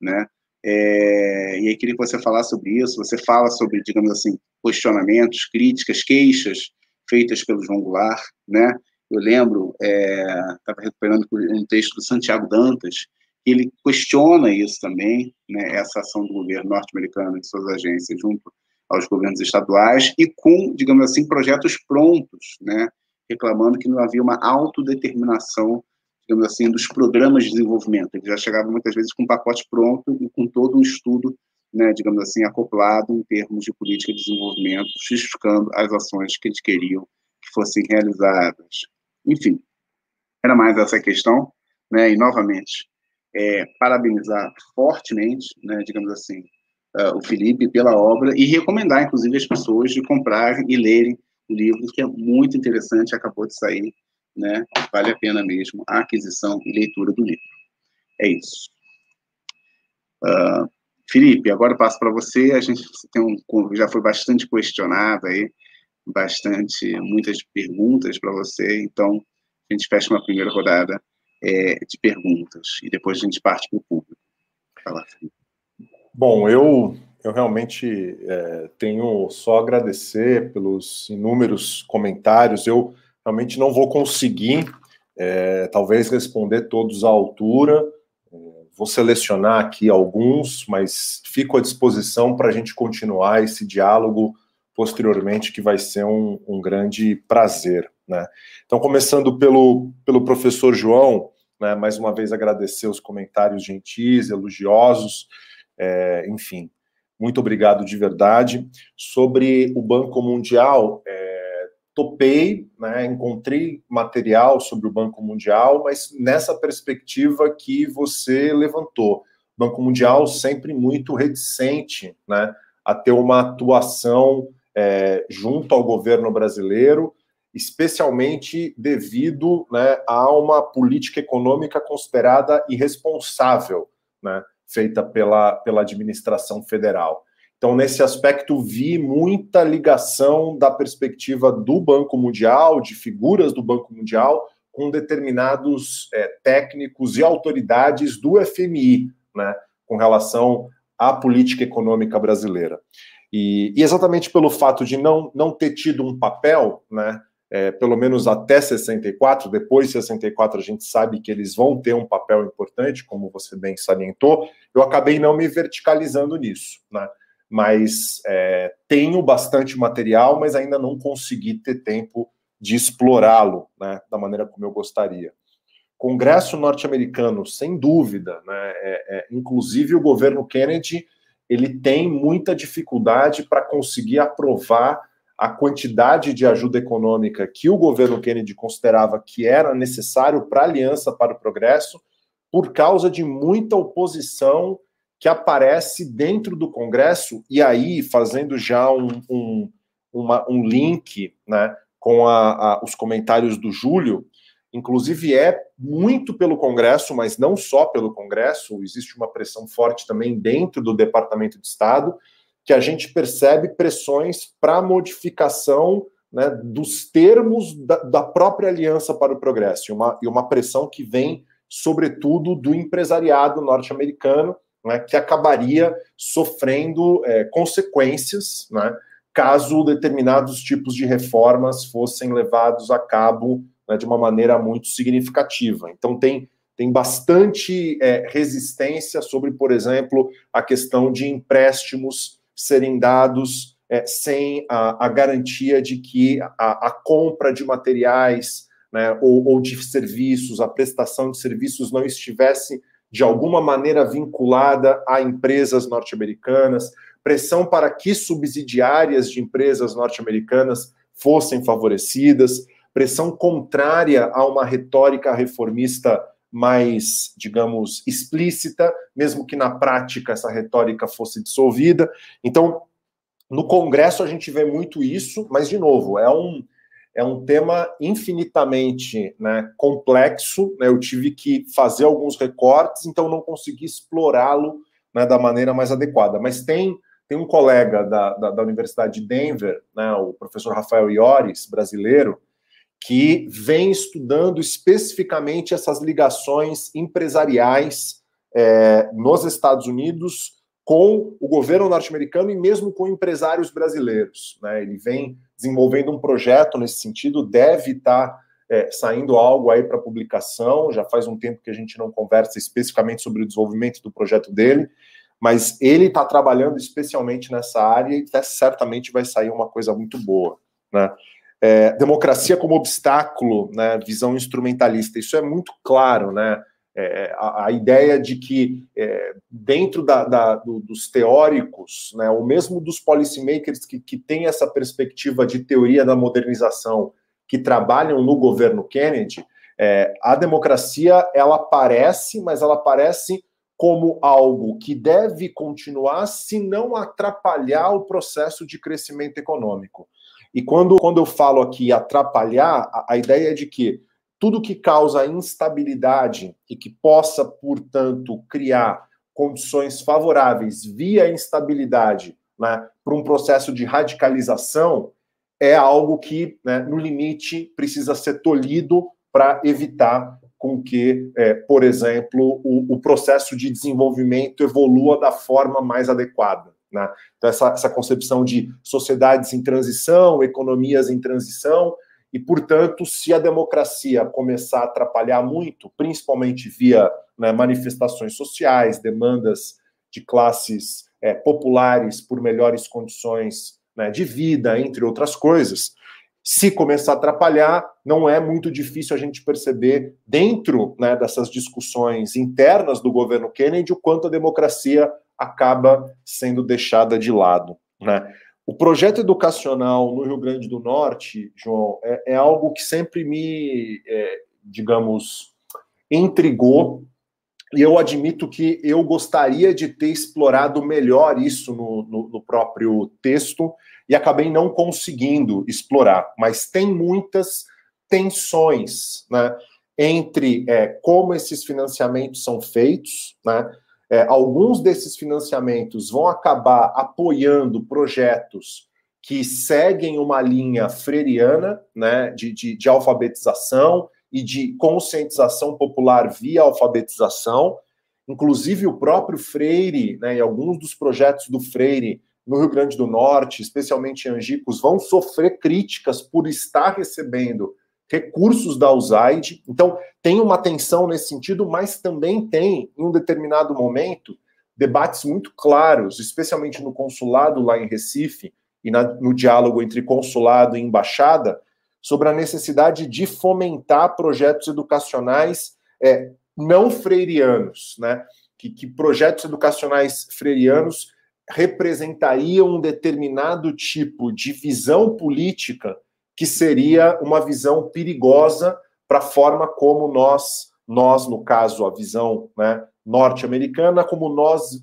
Né? É, e aí queria que você falasse sobre isso. Você fala sobre, digamos assim, questionamentos, críticas, queixas feitas pelo João Goulart, né? Eu lembro, estava é, recuperando um texto do Santiago Dantas, que ele questiona isso também, né? Essa ação do governo norte-americano e suas agências junto aos governos estaduais e com, digamos assim, projetos prontos, né? Reclamando que não havia uma autodeterminação digamos assim, dos programas de desenvolvimento. Ele já chegava muitas vezes com um pacote pronto e com todo um estudo, né, digamos assim, acoplado em termos de política de desenvolvimento, justificando as ações que eles queriam que fossem realizadas. Enfim, era mais essa questão, né, e novamente, é, parabenizar fortemente, né, digamos assim, uh, o Felipe pela obra e recomendar, inclusive, as pessoas de comprarem e lerem o livro, que é muito interessante, acabou de sair né, vale a pena mesmo a aquisição e leitura do livro. É isso. Uh, Felipe, agora passo para você. A gente tem um, já foi bastante questionado aí, bastante, muitas perguntas para você. Então, a gente fecha uma primeira rodada é, de perguntas e depois a gente parte para o público. Fala, Felipe. Bom, eu, eu realmente é, tenho só agradecer pelos inúmeros comentários. Eu realmente não vou conseguir, é, talvez, responder todos à altura. É, vou selecionar aqui alguns, mas fico à disposição para a gente continuar esse diálogo posteriormente, que vai ser um, um grande prazer. Né? Então, começando pelo, pelo professor João, né, mais uma vez agradecer os comentários gentis, elogiosos, é, enfim, muito obrigado de verdade. Sobre o Banco Mundial, é, topei, né, encontrei material sobre o Banco Mundial, mas nessa perspectiva que você levantou. O Banco Mundial sempre muito reticente né, a ter uma atuação é, junto ao governo brasileiro, especialmente devido né, a uma política econômica considerada irresponsável, né, feita pela, pela administração federal. Então, nesse aspecto, vi muita ligação da perspectiva do Banco Mundial, de figuras do Banco Mundial, com determinados é, técnicos e autoridades do FMI, né, com relação à política econômica brasileira. E, e exatamente pelo fato de não, não ter tido um papel, né, é, pelo menos até 64, depois de 64 a gente sabe que eles vão ter um papel importante, como você bem salientou, eu acabei não me verticalizando nisso, né? Mas é, tenho bastante material, mas ainda não consegui ter tempo de explorá-lo né, da maneira como eu gostaria. Congresso norte-americano, sem dúvida, né, é, é, inclusive o governo Kennedy, ele tem muita dificuldade para conseguir aprovar a quantidade de ajuda econômica que o governo Kennedy considerava que era necessário para a Aliança para o Progresso, por causa de muita oposição que aparece dentro do Congresso, e aí fazendo já um, um, uma, um link né, com a, a, os comentários do Júlio, inclusive é muito pelo Congresso, mas não só pelo Congresso, existe uma pressão forte também dentro do Departamento de Estado, que a gente percebe pressões para modificação né, dos termos da, da, própria Aliança para o Progresso, e uma, e uma pressão que vem, sobretudo, do empresariado norte-americano, né, que acabaria sofrendo é, consequências né, caso determinados tipos de reformas fossem levados a cabo né, de uma maneira muito significativa. Então, tem tem bastante é, resistência sobre, por exemplo, a questão de empréstimos serem dados é, sem a, a, garantia de que a, a compra de materiais né, ou, ou, de serviços, a prestação de serviços não estivesse de alguma maneira vinculada a empresas norte-americanas, pressão para que subsidiárias de empresas norte-americanas fossem favorecidas, pressão contrária a uma retórica reformista mais, digamos, explícita, mesmo que na prática essa retórica fosse dissolvida. Então, no Congresso a gente vê muito isso, mas, de novo, é um, é um tema infinitamente né, complexo. Né, eu tive que fazer alguns recortes, então não consegui explorá-lo né, da maneira mais adequada. Mas tem, tem um colega da, da, da Universidade de Denver, né, o professor Rafael Iores, brasileiro, que vem estudando especificamente essas ligações empresariais é, nos Estados Unidos com o governo norte-americano e mesmo com empresários brasileiros. Né? Ele vem desenvolvendo um projeto nesse sentido, deve estar é, saindo algo aí para publicação. Já faz um tempo que a gente não conversa especificamente sobre o desenvolvimento do projeto dele, mas ele está trabalhando especialmente nessa área e certamente vai sair uma coisa muito boa. Né? É, democracia como obstáculo, né, visão instrumentalista, isso é muito claro, né? É, a, a, ideia de que é, dentro da, da, do, dos teóricos, né, ou mesmo dos policymakers que, que têm essa perspectiva de teoria da modernização, que trabalham no governo Kennedy, é, a democracia ela aparece, mas ela aparece como algo que deve continuar se não atrapalhar o processo de crescimento econômico. E quando, quando eu falo aqui atrapalhar, a, a ideia é de que tudo que causa instabilidade e que possa, portanto, criar condições favoráveis via instabilidade né, para um processo de radicalização é algo que, né, no limite, precisa ser tolhido para evitar com que, é, por exemplo, o, o processo de desenvolvimento evolua da forma mais adequada. Né? Então, essa, essa concepção de sociedades em transição, economias em transição, e, portanto, se a democracia começar a atrapalhar muito, principalmente via né, manifestações sociais, demandas de classes é, populares por melhores condições né, de vida, entre outras coisas. Se começar a atrapalhar, não é muito difícil a gente perceber, dentro né, dessas discussões internas do governo Kennedy, o quanto a democracia acaba sendo deixada de lado. Né? O projeto educacional no Rio Grande do Norte, João, é, é algo que sempre me, é, digamos, intrigou e eu admito que eu gostaria de ter explorado melhor isso no, no, no, próprio texto e acabei não conseguindo explorar. Mas tem muitas tensões né, entre é, como esses financiamentos são feitos. Né, é, alguns desses financiamentos vão acabar apoiando projetos que seguem uma linha freiriana né, de, de, de alfabetização e de conscientização popular via alfabetização. Inclusive, o próprio Freire, né, e alguns dos projetos do Freire no Rio Grande do Norte, especialmente em Angicos, vão sofrer críticas por estar recebendo recursos da USAID. Então, tem uma tensão nesse sentido, mas também tem, em um determinado momento, debates muito claros, especialmente no consulado lá em Recife e na, no diálogo entre consulado e embaixada, sobre a necessidade de fomentar projetos educacionais é, não freirianos, né? Que, que projetos educacionais freirianos representariam um determinado tipo de visão política que seria uma visão perigosa para a forma como nós, nós no caso a visão né, norte-americana, como nós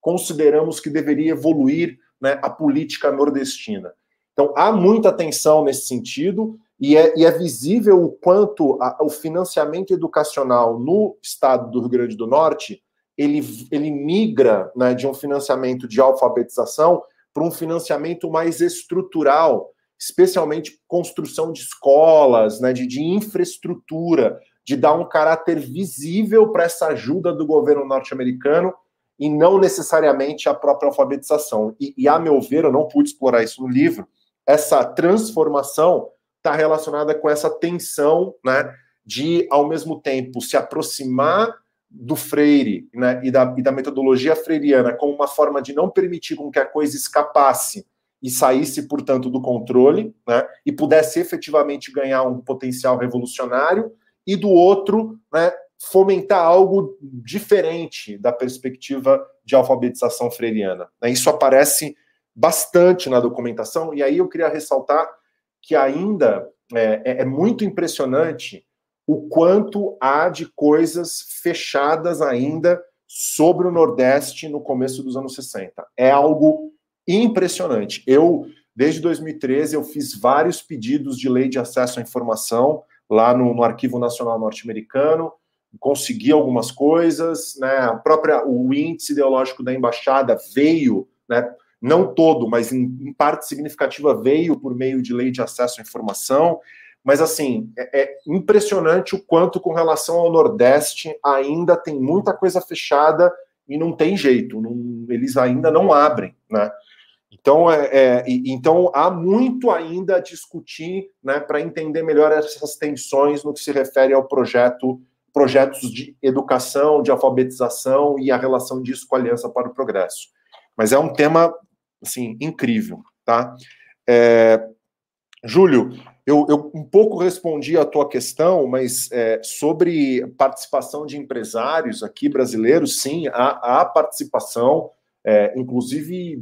consideramos que deveria evoluir né, a política nordestina. Então, há muita tensão nesse sentido, e é, e é visível o quanto a, o financiamento educacional no estado do Rio Grande do Norte ele, ele migra né, de um financiamento de alfabetização para um financiamento mais estrutural, especialmente construção de escolas, né, de, de infraestrutura, de dar um caráter visível para essa ajuda do governo norte-americano e não necessariamente a própria alfabetização. E, e, a meu ver, eu não pude explorar isso no livro, essa transformação está relacionada com essa tensão, né, de ao mesmo tempo se aproximar do Freire né, e, da, e da metodologia freiriana como uma forma de não permitir com que a coisa escapasse e saísse, portanto, do controle, né, e pudesse efetivamente ganhar um potencial revolucionário, e do outro, né, fomentar algo diferente da perspectiva de alfabetização freiriana. Isso aparece bastante na documentação, e aí eu queria ressaltar que ainda é, é, é muito impressionante o quanto há de coisas fechadas ainda sobre o Nordeste no começo dos anos 60. É algo impressionante. Eu, desde 2013, eu fiz vários pedidos de lei de acesso à informação lá no, no Arquivo Nacional Norte-Americano, consegui algumas coisas, né? A própria o índice ideológico da embaixada veio, né? não todo, mas em, em, parte significativa veio por meio de lei de acesso à informação. Mas, assim, é, é, impressionante o quanto, com relação ao Nordeste, ainda tem muita coisa fechada e não tem jeito, não, eles ainda não abrem, né? Então, é, é, então há muito ainda a discutir né, para entender melhor essas tensões no que se refere ao projeto, projetos de educação, de alfabetização e a relação disso com a Aliança para o Progresso. Mas é um tema assim, incrível, tá? É, Júlio, eu, eu, um pouco respondi a tua questão, mas é, sobre participação de empresários aqui brasileiros, sim, há, há participação, é, inclusive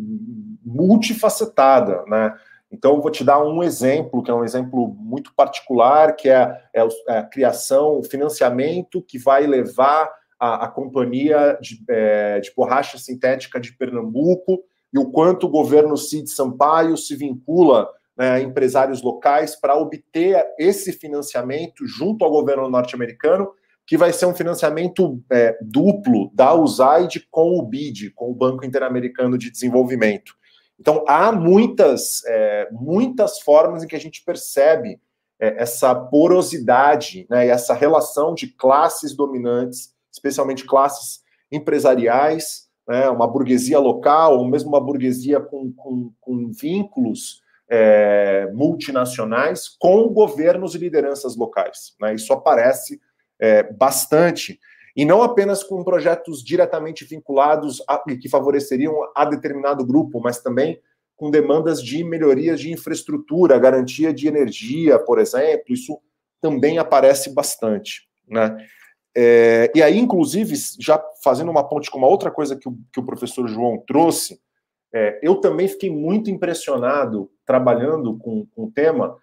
multifacetada, né? Então, vou te dar um exemplo, que é um exemplo muito particular, que é, é, é a criação, o financiamento que vai levar a, a companhia de, é, de borracha sintética de Pernambuco e o quanto o governo Cid Sampaio se vincula né, a empresários locais para obter esse financiamento junto ao governo norte-americano, que vai ser um financiamento é, duplo da USAID com o BID, com o Banco Interamericano de Desenvolvimento. Então, há muitas, é, muitas formas em que a gente percebe é, essa porosidade, né, essa relação de classes dominantes, especialmente classes empresariais, né, uma burguesia local, ou mesmo uma burguesia com, com, com vínculos é, multinacionais com governos e lideranças locais. Né, isso aparece é, bastante, e não apenas com projetos diretamente vinculados a, que favoreceriam a determinado grupo, mas também com demandas de melhorias de infraestrutura, garantia de energia, por exemplo, isso também aparece bastante. Né? É, e aí, inclusive, já fazendo uma ponte com uma outra coisa que o, que o professor João trouxe, é, eu também fiquei muito impressionado trabalhando com, com o tema,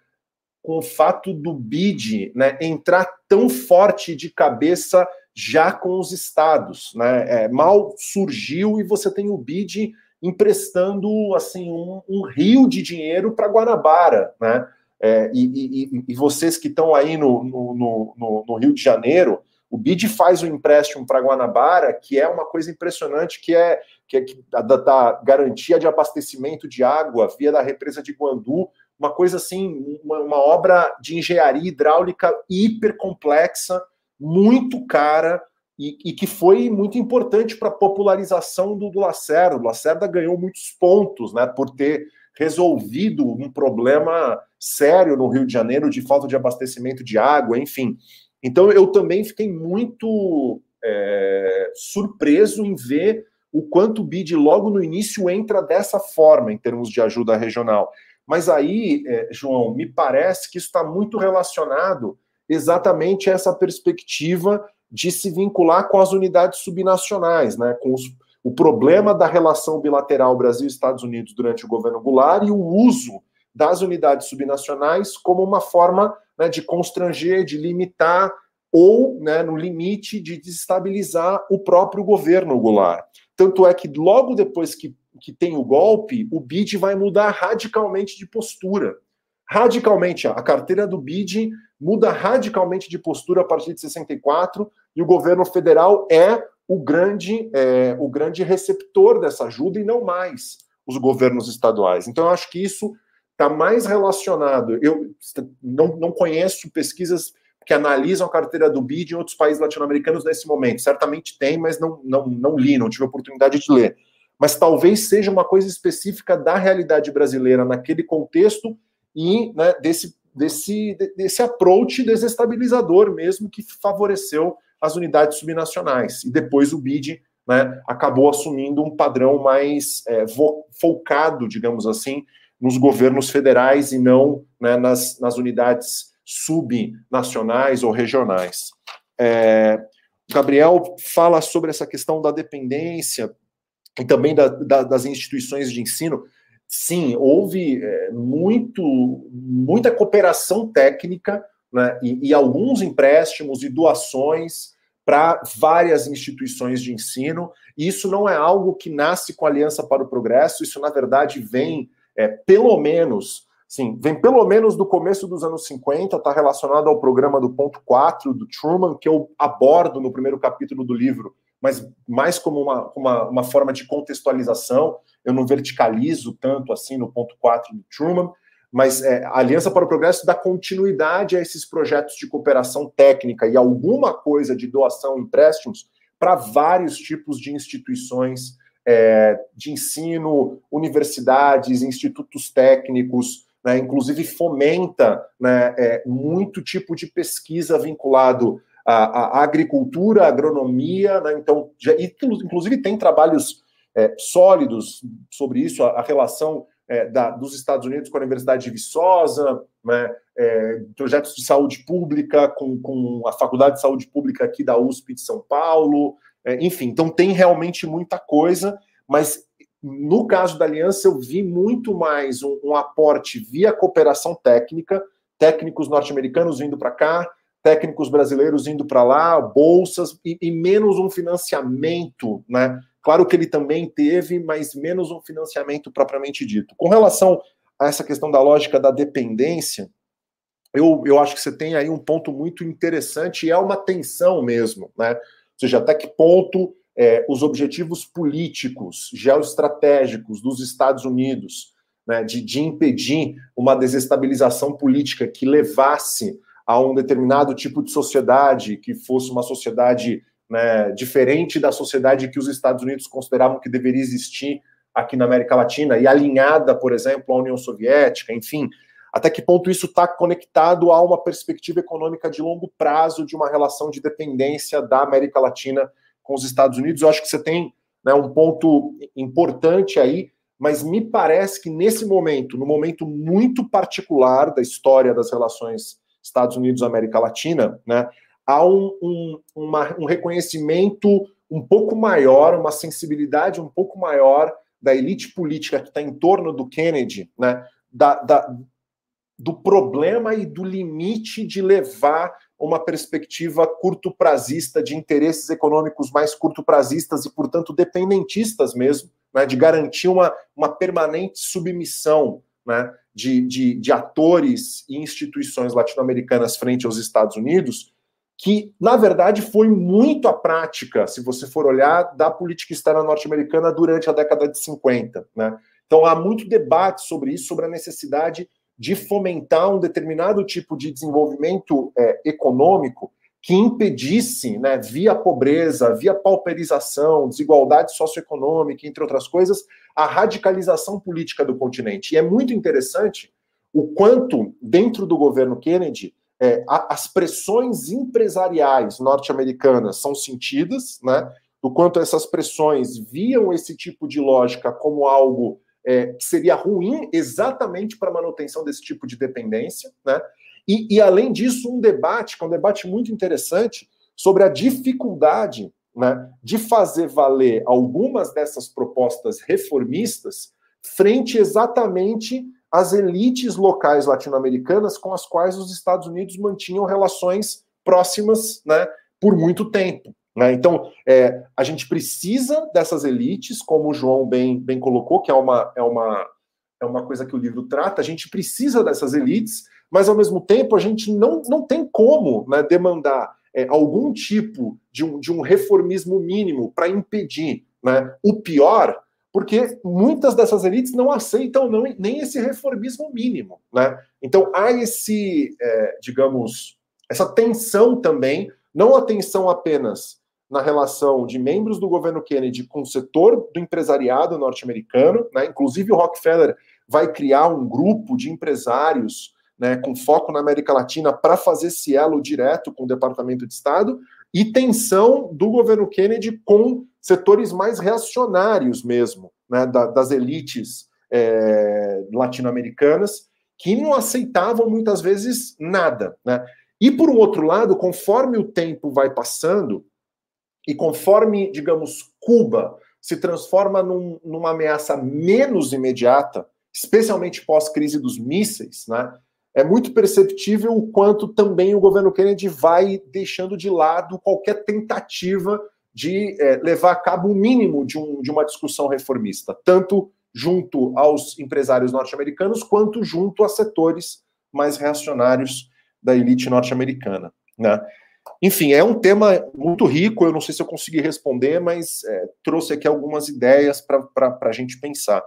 com o fato do BID né, entrar tão forte de cabeça já com os estados. Né? É, mal surgiu e você tem o BID emprestando assim um, um rio de dinheiro para Guanabara. Né? É, e, e, e, vocês que estão aí no, no, no, no Rio de Janeiro, o BID faz um empréstimo para Guanabara, que é uma coisa impressionante, que é, que é da, da, garantia de abastecimento de água via da represa de Guandu, uma coisa assim, uma, uma obra de engenharia hidráulica hiper complexa, muito cara, e, e, que foi muito importante para a popularização do, do Lacerda. O Lacerda ganhou muitos pontos né, por ter resolvido um problema sério no Rio de Janeiro de falta de abastecimento de água, enfim. Então eu também fiquei muito é, surpreso em ver o quanto o BID logo no início entra dessa forma em termos de ajuda regional. Mas aí, é, João, me parece que isso está muito relacionado exatamente essa perspectiva de se vincular com as unidades subnacionais, né, com os, o problema da relação bilateral Brasil-Estados Unidos durante o governo Goulart e o uso das unidades subnacionais como uma forma né, de constranger, de limitar ou, né, no limite, de desestabilizar o próprio governo Goulart. Tanto é que logo depois que, que tem o golpe, o BID vai mudar radicalmente de postura. Radicalmente, a carteira do BID muda radicalmente de postura a partir de 64 e o governo federal é o grande, é, o grande receptor dessa ajuda e não mais os governos estaduais. Então, eu acho que isso está mais relacionado. Eu não, não conheço pesquisas que analisam a carteira do BID em outros países latino-americanos nesse momento. Certamente tem, mas não, não, não li, não tive oportunidade de ler. Mas talvez seja uma coisa específica da realidade brasileira naquele contexto e né, desse, desse, desse approach desestabilizador mesmo que favoreceu as unidades subnacionais. E depois o BID né, acabou assumindo um padrão mais é, focado, digamos assim, nos governos federais e não né, nas, nas unidades subnacionais ou regionais. É, Gabriel fala sobre essa questão da dependência e também da, da, das instituições de ensino. Sim, houve é, muito, muita cooperação técnica né, e, e alguns empréstimos e doações para várias instituições de ensino. Isso não é algo que nasce com a Aliança para o Progresso, isso, na verdade, vem é, pelo menos, sim, vem pelo menos do começo dos anos 50, está relacionado ao programa do ponto 4 do Truman, que eu abordo no primeiro capítulo do livro, mas mais como uma, uma, uma forma de contextualização, eu não verticalizo tanto assim no ponto 4 do Truman, mas é, a Aliança para o Progresso dá continuidade a esses projetos de cooperação técnica e alguma coisa de doação empréstimos para vários tipos de instituições é, de ensino, universidades, institutos técnicos, né, inclusive fomenta né, é, muito tipo de pesquisa vinculado à, à agricultura, à agronomia, né, então, já, inclusive tem trabalhos é, sólidos sobre isso, a, a relação é, da, dos Estados Unidos com a Universidade de Viçosa, né, é, projetos de saúde pública com, com a Faculdade de Saúde Pública aqui da USP de São Paulo, é, enfim, então tem realmente muita coisa, mas no caso da aliança eu vi muito mais um, um aporte via cooperação técnica, técnicos norte-americanos vindo para cá, técnicos brasileiros indo para lá, bolsas e, e, menos um financiamento, né? Claro que ele também teve, mas menos um financiamento propriamente dito. Com relação a essa questão da lógica da dependência, eu, eu acho que você tem aí um ponto muito interessante e é uma tensão mesmo, né? Ou seja, até que ponto é, os objetivos políticos, geoestratégicos dos Estados Unidos, né, de, de impedir uma desestabilização política que levasse a um determinado tipo de sociedade, que fosse uma sociedade né, diferente da sociedade que os Estados Unidos consideravam que deveria existir aqui na América Latina e alinhada, por exemplo, à União Soviética, enfim, até que ponto isso está conectado a uma perspectiva econômica de longo prazo de uma relação de dependência da América Latina com os Estados Unidos. Eu acho que você tem né, um ponto importante aí, mas me parece que nesse momento, no momento muito particular da história das relações Estados Unidos-América Latina, né, há um, um, uma, um reconhecimento um pouco maior, uma sensibilidade um pouco maior da elite política que está em torno do Kennedy, né, da, da, do problema e do limite de levar uma perspectiva curto-prazista, de interesses econômicos mais curto-prazistas e, portanto, dependentistas mesmo, né, de garantir uma, uma permanente submissão né, de, de, de atores e instituições latino-americanas frente aos Estados Unidos, que, na verdade, foi muito a prática, se você for olhar, da política externa norte-americana durante a década de 50. Né? Então, há muito debate sobre isso, sobre a necessidade de fomentar um determinado tipo de desenvolvimento é, econômico que impedisse, né, via pobreza, via pauperização, desigualdade socioeconômica, entre outras coisas, a radicalização política do continente. E é muito interessante o quanto, dentro do governo Kennedy, é, a, as pressões empresariais norte-americanas são sentidas, né, do quanto essas pressões viam esse tipo de lógica como algo é, que seria ruim exatamente para a manutenção desse tipo de dependência, né? E, e, além disso, um debate, que é um debate muito interessante, sobre a dificuldade né, de fazer valer algumas dessas propostas reformistas frente exatamente às elites locais latino-americanas com as quais os Estados Unidos mantinham relações próximas né, por muito tempo. Né? Então, é, a gente precisa dessas elites, como o João bem, bem colocou, que é uma, é, uma, é uma coisa que o livro trata, a gente precisa dessas elites, mas ao mesmo tempo a gente não, não tem como né, demandar é, algum tipo de um, de um reformismo mínimo para impedir né, o pior, porque muitas dessas elites não aceitam não, nem esse reformismo mínimo. Né? Então há esse, é, digamos, essa tensão também, não a tensão apenas na relação de membros do governo Kennedy com o setor do empresariado norte-americano, né? Inclusive o Rockefeller vai criar um grupo de empresários, né, com foco na América Latina para fazer esse elo direto com o Departamento de Estado e tensão do governo Kennedy com setores mais reacionários mesmo, né, da, das elites é, latino-americanas que não aceitavam muitas vezes nada, né? E por um outro lado, conforme o tempo vai passando, e conforme, digamos, Cuba se transforma num, numa ameaça menos imediata, especialmente pós-crise dos mísseis, né, é muito perceptível o quanto também o governo Kennedy vai deixando de lado qualquer tentativa de é, levar a cabo o um mínimo de, um, de uma discussão reformista, tanto junto aos empresários norte-americanos quanto junto a setores mais reacionários da elite norte-americana. Né? Enfim, é um tema muito rico, eu não sei se eu consegui responder, mas é, trouxe aqui algumas ideias para a gente pensar.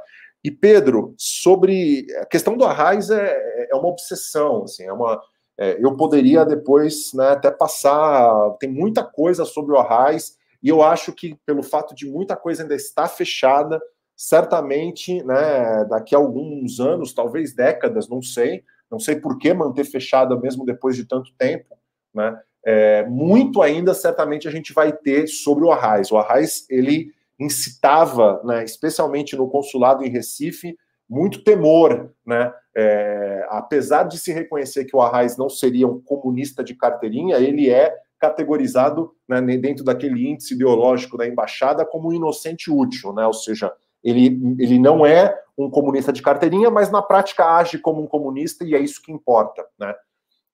E, Pedro, sobre a questão do Arraiz é, é uma obsessão, assim, é uma, é, eu poderia depois né, até passar, tem muita coisa sobre o Arraiz, e eu acho que pelo fato de muita coisa ainda estar fechada, certamente, né, daqui a alguns anos, talvez décadas, não sei, não sei por que manter fechada mesmo depois de tanto tempo, né, é, muito ainda, certamente, a gente vai ter sobre o Arraiz. O Arraiz, ele incitava, né, especialmente no consulado em Recife, muito temor, né? É, apesar de se reconhecer que o Arraiz não seria um comunista de carteirinha, ele é categorizado né, dentro daquele índice ideológico da embaixada como um inocente útil, né? Ou seja, ele, ele não é um comunista de carteirinha, mas na prática age como um comunista e é isso que importa, né?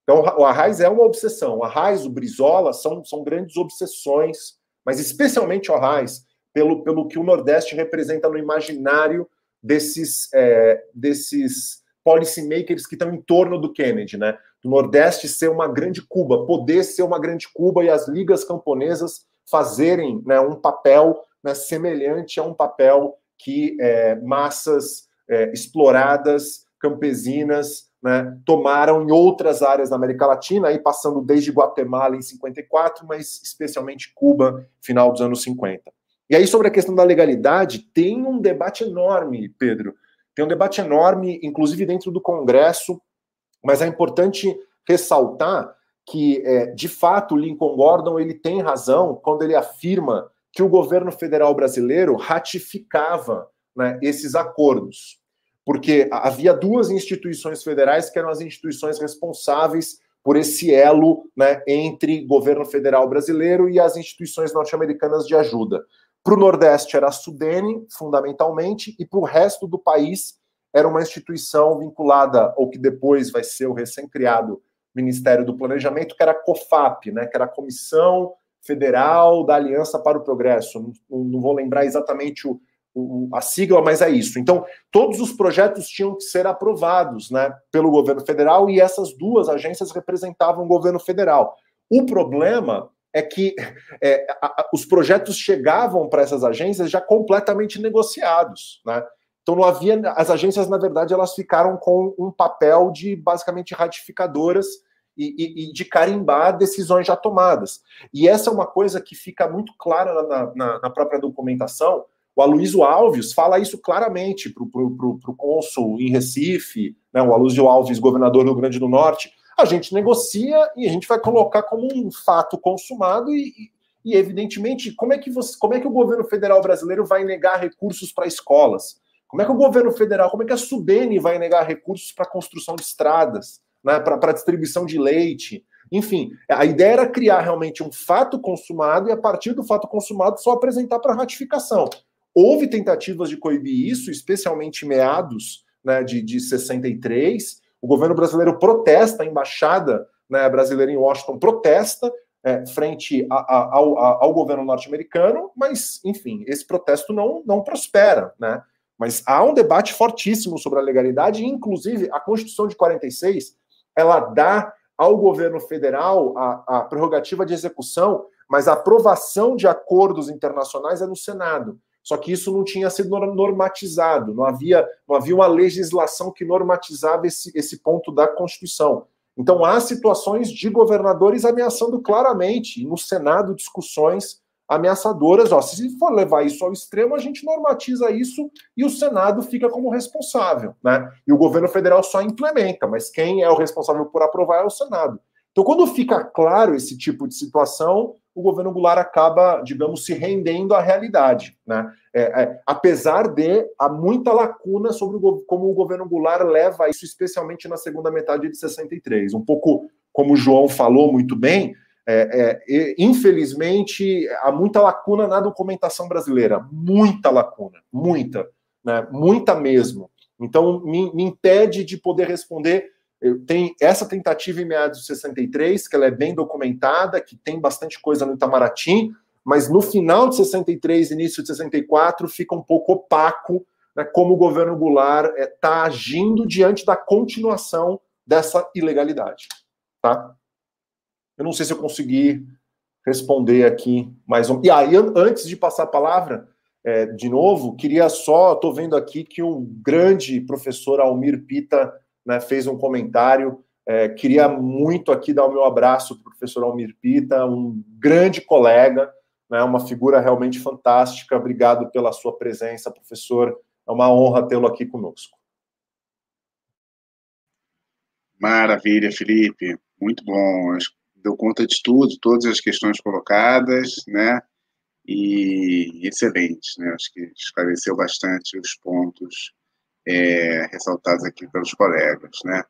Então, o Arraes é uma obsessão. O Arraes, o Brizola são, são grandes obsessões, mas especialmente o Arraes, pelo, pelo que o Nordeste representa no imaginário desses, é, desses policymakers que estão em torno do Kennedy, né? Do Nordeste ser uma grande Cuba, poder ser uma grande Cuba e as ligas camponesas fazerem né, um papel né, semelhante a um papel que é, massas é, exploradas, campesinas, né, tomaram em outras áreas da América Latina, aí passando desde Guatemala em 54, mas especialmente Cuba, final dos anos 50. E aí, sobre a questão da legalidade, tem um debate enorme, Pedro. Tem um debate enorme, inclusive dentro do Congresso, mas é importante ressaltar que, é, de fato, Lincoln Gordon ele tem razão quando ele afirma que o governo federal brasileiro ratificava né, esses acordos, porque havia duas instituições federais que eram as instituições responsáveis por esse elo né, entre governo federal brasileiro e as instituições norte-americanas de ajuda. Para o Nordeste era a Sudene, fundamentalmente, e para o resto do país era uma instituição vinculada ao que depois vai ser o recém-criado Ministério do Planejamento, que era a COFAP, né, que era a Comissão Federal da Aliança para o Progresso. Não, não vou lembrar exatamente o, o, a sigla, mas é isso. Então, todos os projetos tinham que ser aprovados né, pelo governo federal e essas duas agências representavam o governo federal. O problema é que é, a, os projetos chegavam para essas agências já completamente negociados, né? Então não havia as agências na verdade elas ficaram com um papel de basicamente ratificadoras e, e, e de carimbar decisões já tomadas. E essa é uma coisa que fica muito clara na, na, na própria documentação. O Aloysio Alves fala isso claramente para o cônsul em Recife, né, o Aloysio Alves, governador do Rio Grande do Norte, a gente negocia e a gente vai colocar como um fato consumado e, e evidentemente, como é que você, como é que o governo federal brasileiro vai negar recursos para escolas? Como é que o governo federal, como é que a Sudene vai negar recursos para construção de estradas, né, para distribuição de leite? Enfim, a ideia era criar realmente um fato consumado e, a partir do fato consumado, só apresentar para ratificação. Houve tentativas de coibir isso, especialmente meados né, de, de 63, o governo brasileiro protesta, a embaixada né, brasileira em Washington protesta é, frente a, a, ao, a, ao, governo norte-americano, mas, enfim, esse protesto não, não prospera, né? Mas há um debate fortíssimo sobre a legalidade, inclusive a Constituição de 46, ela dá ao governo federal a, a prerrogativa de execução, mas a aprovação de acordos internacionais é no Senado. Só que isso não tinha sido normatizado, não havia, não havia uma legislação que normatizava esse, esse ponto da Constituição. Então, há situações de governadores ameaçando claramente, no Senado, discussões ameaçadoras. Ó, se for levar isso ao extremo, a gente normatiza isso e o Senado fica como responsável. Né? E o governo federal só implementa, mas quem é o responsável por aprovar é o Senado. Então, quando fica claro esse tipo de situação, o governo Goulart acaba, digamos, se rendendo à realidade. Né? É, é, apesar de há muita lacuna sobre o, como o governo Goulart leva isso, especialmente na segunda metade de 63. Um pouco como o João falou muito bem, é, é, infelizmente há muita lacuna na documentação brasileira, muita lacuna, muita, né? muita mesmo. Então, me, me impede de poder responder tem essa tentativa em meados de 63, que ela é bem documentada, que tem bastante coisa no Itamaraty, mas no final de 63, início de 64, fica um pouco opaco né, como o governo Goulart está é, tá agindo diante da continuação dessa ilegalidade. Tá? Eu não sei se eu consegui responder aqui mais um. E aí, antes de passar a palavra, é, de novo, queria só, estou vendo aqui que o grande professor Almir Pita né, fez um comentário. É, queria muito aqui dar o meu abraço para o professor Almir Pita, um grande colega, né, uma figura realmente fantástica. Obrigado pela sua presença, professor. É uma honra tê-lo aqui conosco. Maravilha, Felipe. Muito bom. Deu conta de tudo, todas as questões colocadas, né? E excelente, né? Acho que esclareceu bastante os pontos é, ressaltados aqui pelos colegas, né?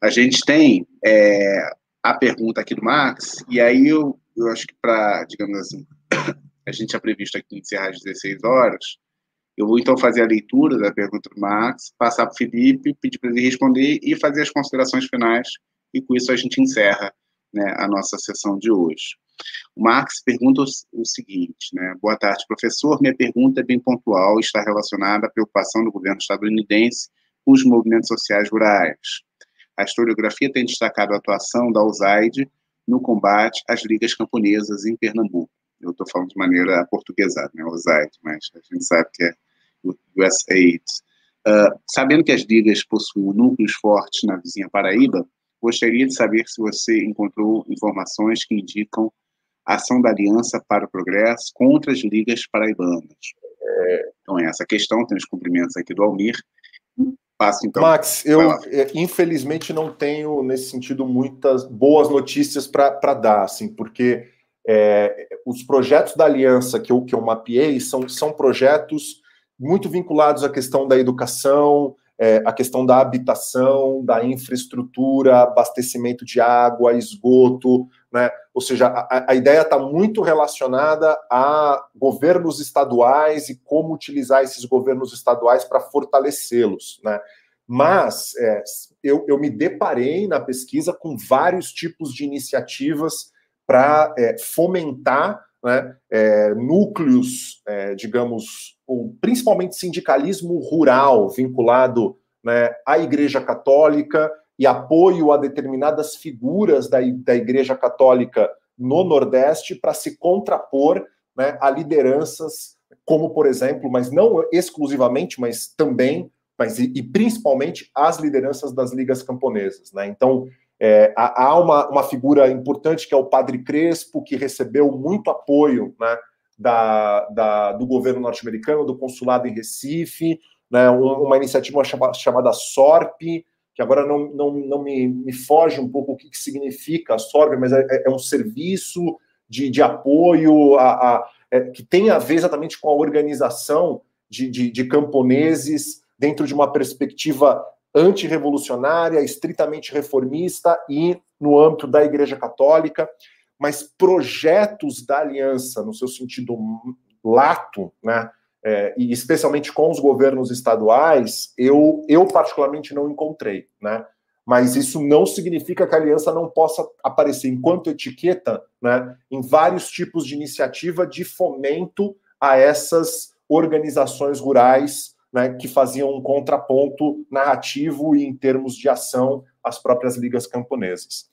A gente tem é, a pergunta aqui do Max, e aí eu, eu acho que para, digamos assim, a gente tinha previsto aqui encerrar às 16 horas, eu vou então fazer a leitura da pergunta do Max, passar para o Felipe, pedir para ele responder e fazer as considerações finais, e com isso a gente encerra né, a nossa sessão de hoje. O Marx pergunta o seguinte, né? Boa tarde, professor. Minha pergunta é bem pontual está relacionada à preocupação do governo estadunidense com os movimentos sociais rurais. A historiografia tem destacado a atuação da USAID no combate às ligas camponesas em Pernambuco. Eu estou falando de maneira portuguesada, né, USAID, mas a gente sabe que é USAID. Uh, sabendo que as ligas possuem núcleos fortes na vizinha Paraíba, gostaria de saber se você encontrou informações que indicam ação da Aliança para o Progresso contra as ligas paraibanas. É, então, é essa questão, tem os cumprimentos aqui do Almir. Passo, então. Max, eu é, infelizmente não tenho, nesse sentido, muitas boas notícias para dar, assim, porque é, os projetos da Aliança que eu, que eu mapeei são, são projetos muito vinculados à questão da educação, é, a questão da habitação, da infraestrutura, abastecimento de água, esgoto, né? Ou seja, a, a ideia está muito relacionada a governos estaduais e como utilizar esses governos estaduais para fortalecê-los, né? Mas é, eu, eu, me deparei na pesquisa com vários tipos de iniciativas para é, fomentar né, é, núcleos, é, digamos, principalmente sindicalismo rural vinculado né, à Igreja Católica e apoio a determinadas figuras da, da Igreja Católica no Nordeste para se contrapor né, a lideranças como, por exemplo, mas não exclusivamente, mas também, mas e, e principalmente as lideranças das ligas camponesas. Né? Então, é, há uma, uma figura importante que é o Padre Crespo, que recebeu muito apoio né, da, da, do governo norte-americano, do consulado em Recife, né, uma iniciativa chamada, SORP, que agora não, não, não me, me foge um pouco o que, que significa a SORP, mas é, é um serviço de, de apoio a, a é, que tem a ver exatamente com a organização de, de, de camponeses dentro de uma perspectiva antirrevolucionária, estritamente reformista e no âmbito da Igreja Católica, mas projetos da aliança, no seu sentido lato, né, é, e especialmente com os governos estaduais, eu, eu particularmente não encontrei, né? Mas isso não significa que a aliança não possa aparecer enquanto etiqueta, né, em vários tipos de iniciativa de fomento a essas organizações rurais né, que faziam um contraponto narrativo e em termos de ação às próprias ligas camponesas.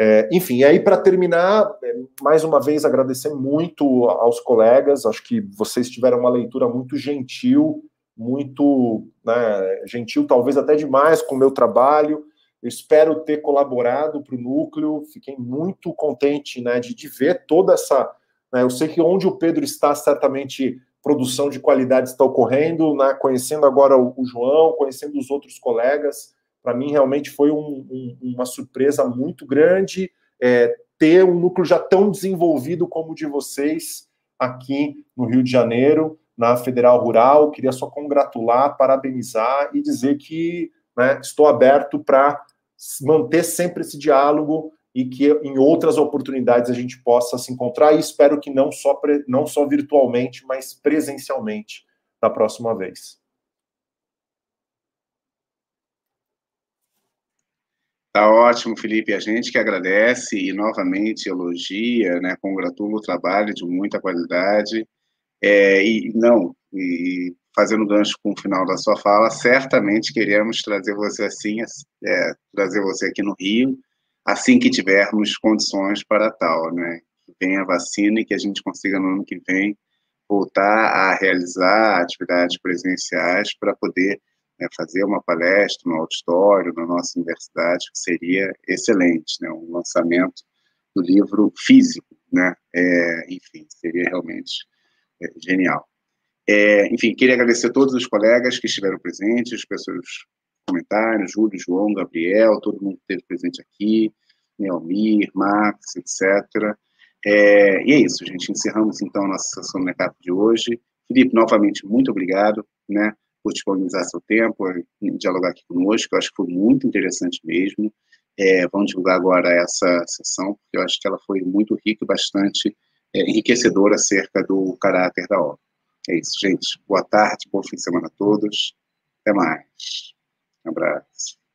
É, enfim, e aí para terminar, é, mais uma vez agradecer muito aos colegas, acho que vocês tiveram uma leitura muito gentil, muito né, gentil, talvez até demais com o meu trabalho. Eu espero ter colaborado para o núcleo, fiquei muito contente né, de, de ver toda essa. Né, eu sei que onde o Pedro está, certamente produção de qualidade está ocorrendo, né? conhecendo agora o, o, João, conhecendo os outros colegas, para mim realmente foi um, um, uma surpresa muito grande é, ter um núcleo já tão desenvolvido como o de vocês aqui no Rio de Janeiro, na Federal Rural. Queria só congratular, parabenizar e dizer que né, estou aberto para manter sempre esse diálogo e que em outras oportunidades a gente possa se encontrar e espero que não só, não só virtualmente, mas presencialmente da próxima vez. Tá ótimo, Felipe. A gente que agradece e novamente elogia, né, congratula o trabalho de muita qualidade. É, e não, e fazendo gancho com o final da sua fala, certamente queremos trazer você assim, é, trazer você aqui no Rio, assim que tivermos condições para tal, né? Que venha a vacina e que a gente consiga no ano que vem voltar a realizar atividades presenciais para poder né, fazer uma palestra no auditório, na nossa universidade, que seria excelente, né? Um lançamento do livro físico, né? É, enfim, seria realmente é, genial. É, enfim, queria agradecer a todos os colegas que estiveram presentes, as pessoas comentários, Júlio, João, Gabriel, todo mundo que esteve presente aqui, Neomir, Max, etc. É, e é isso, gente. Encerramos então a nossa sessão no ECAP de hoje. Felipe, novamente, muito obrigado né, por disponibilizar seu tempo, dialogar aqui conosco. Eu acho que foi muito interessante mesmo. É, vamos divulgar agora essa sessão, porque eu acho que ela foi muito rica e bastante é, enriquecedora acerca do caráter da obra. É isso, gente. Boa tarde, bom fim de semana a todos. Até mais. Um abraço.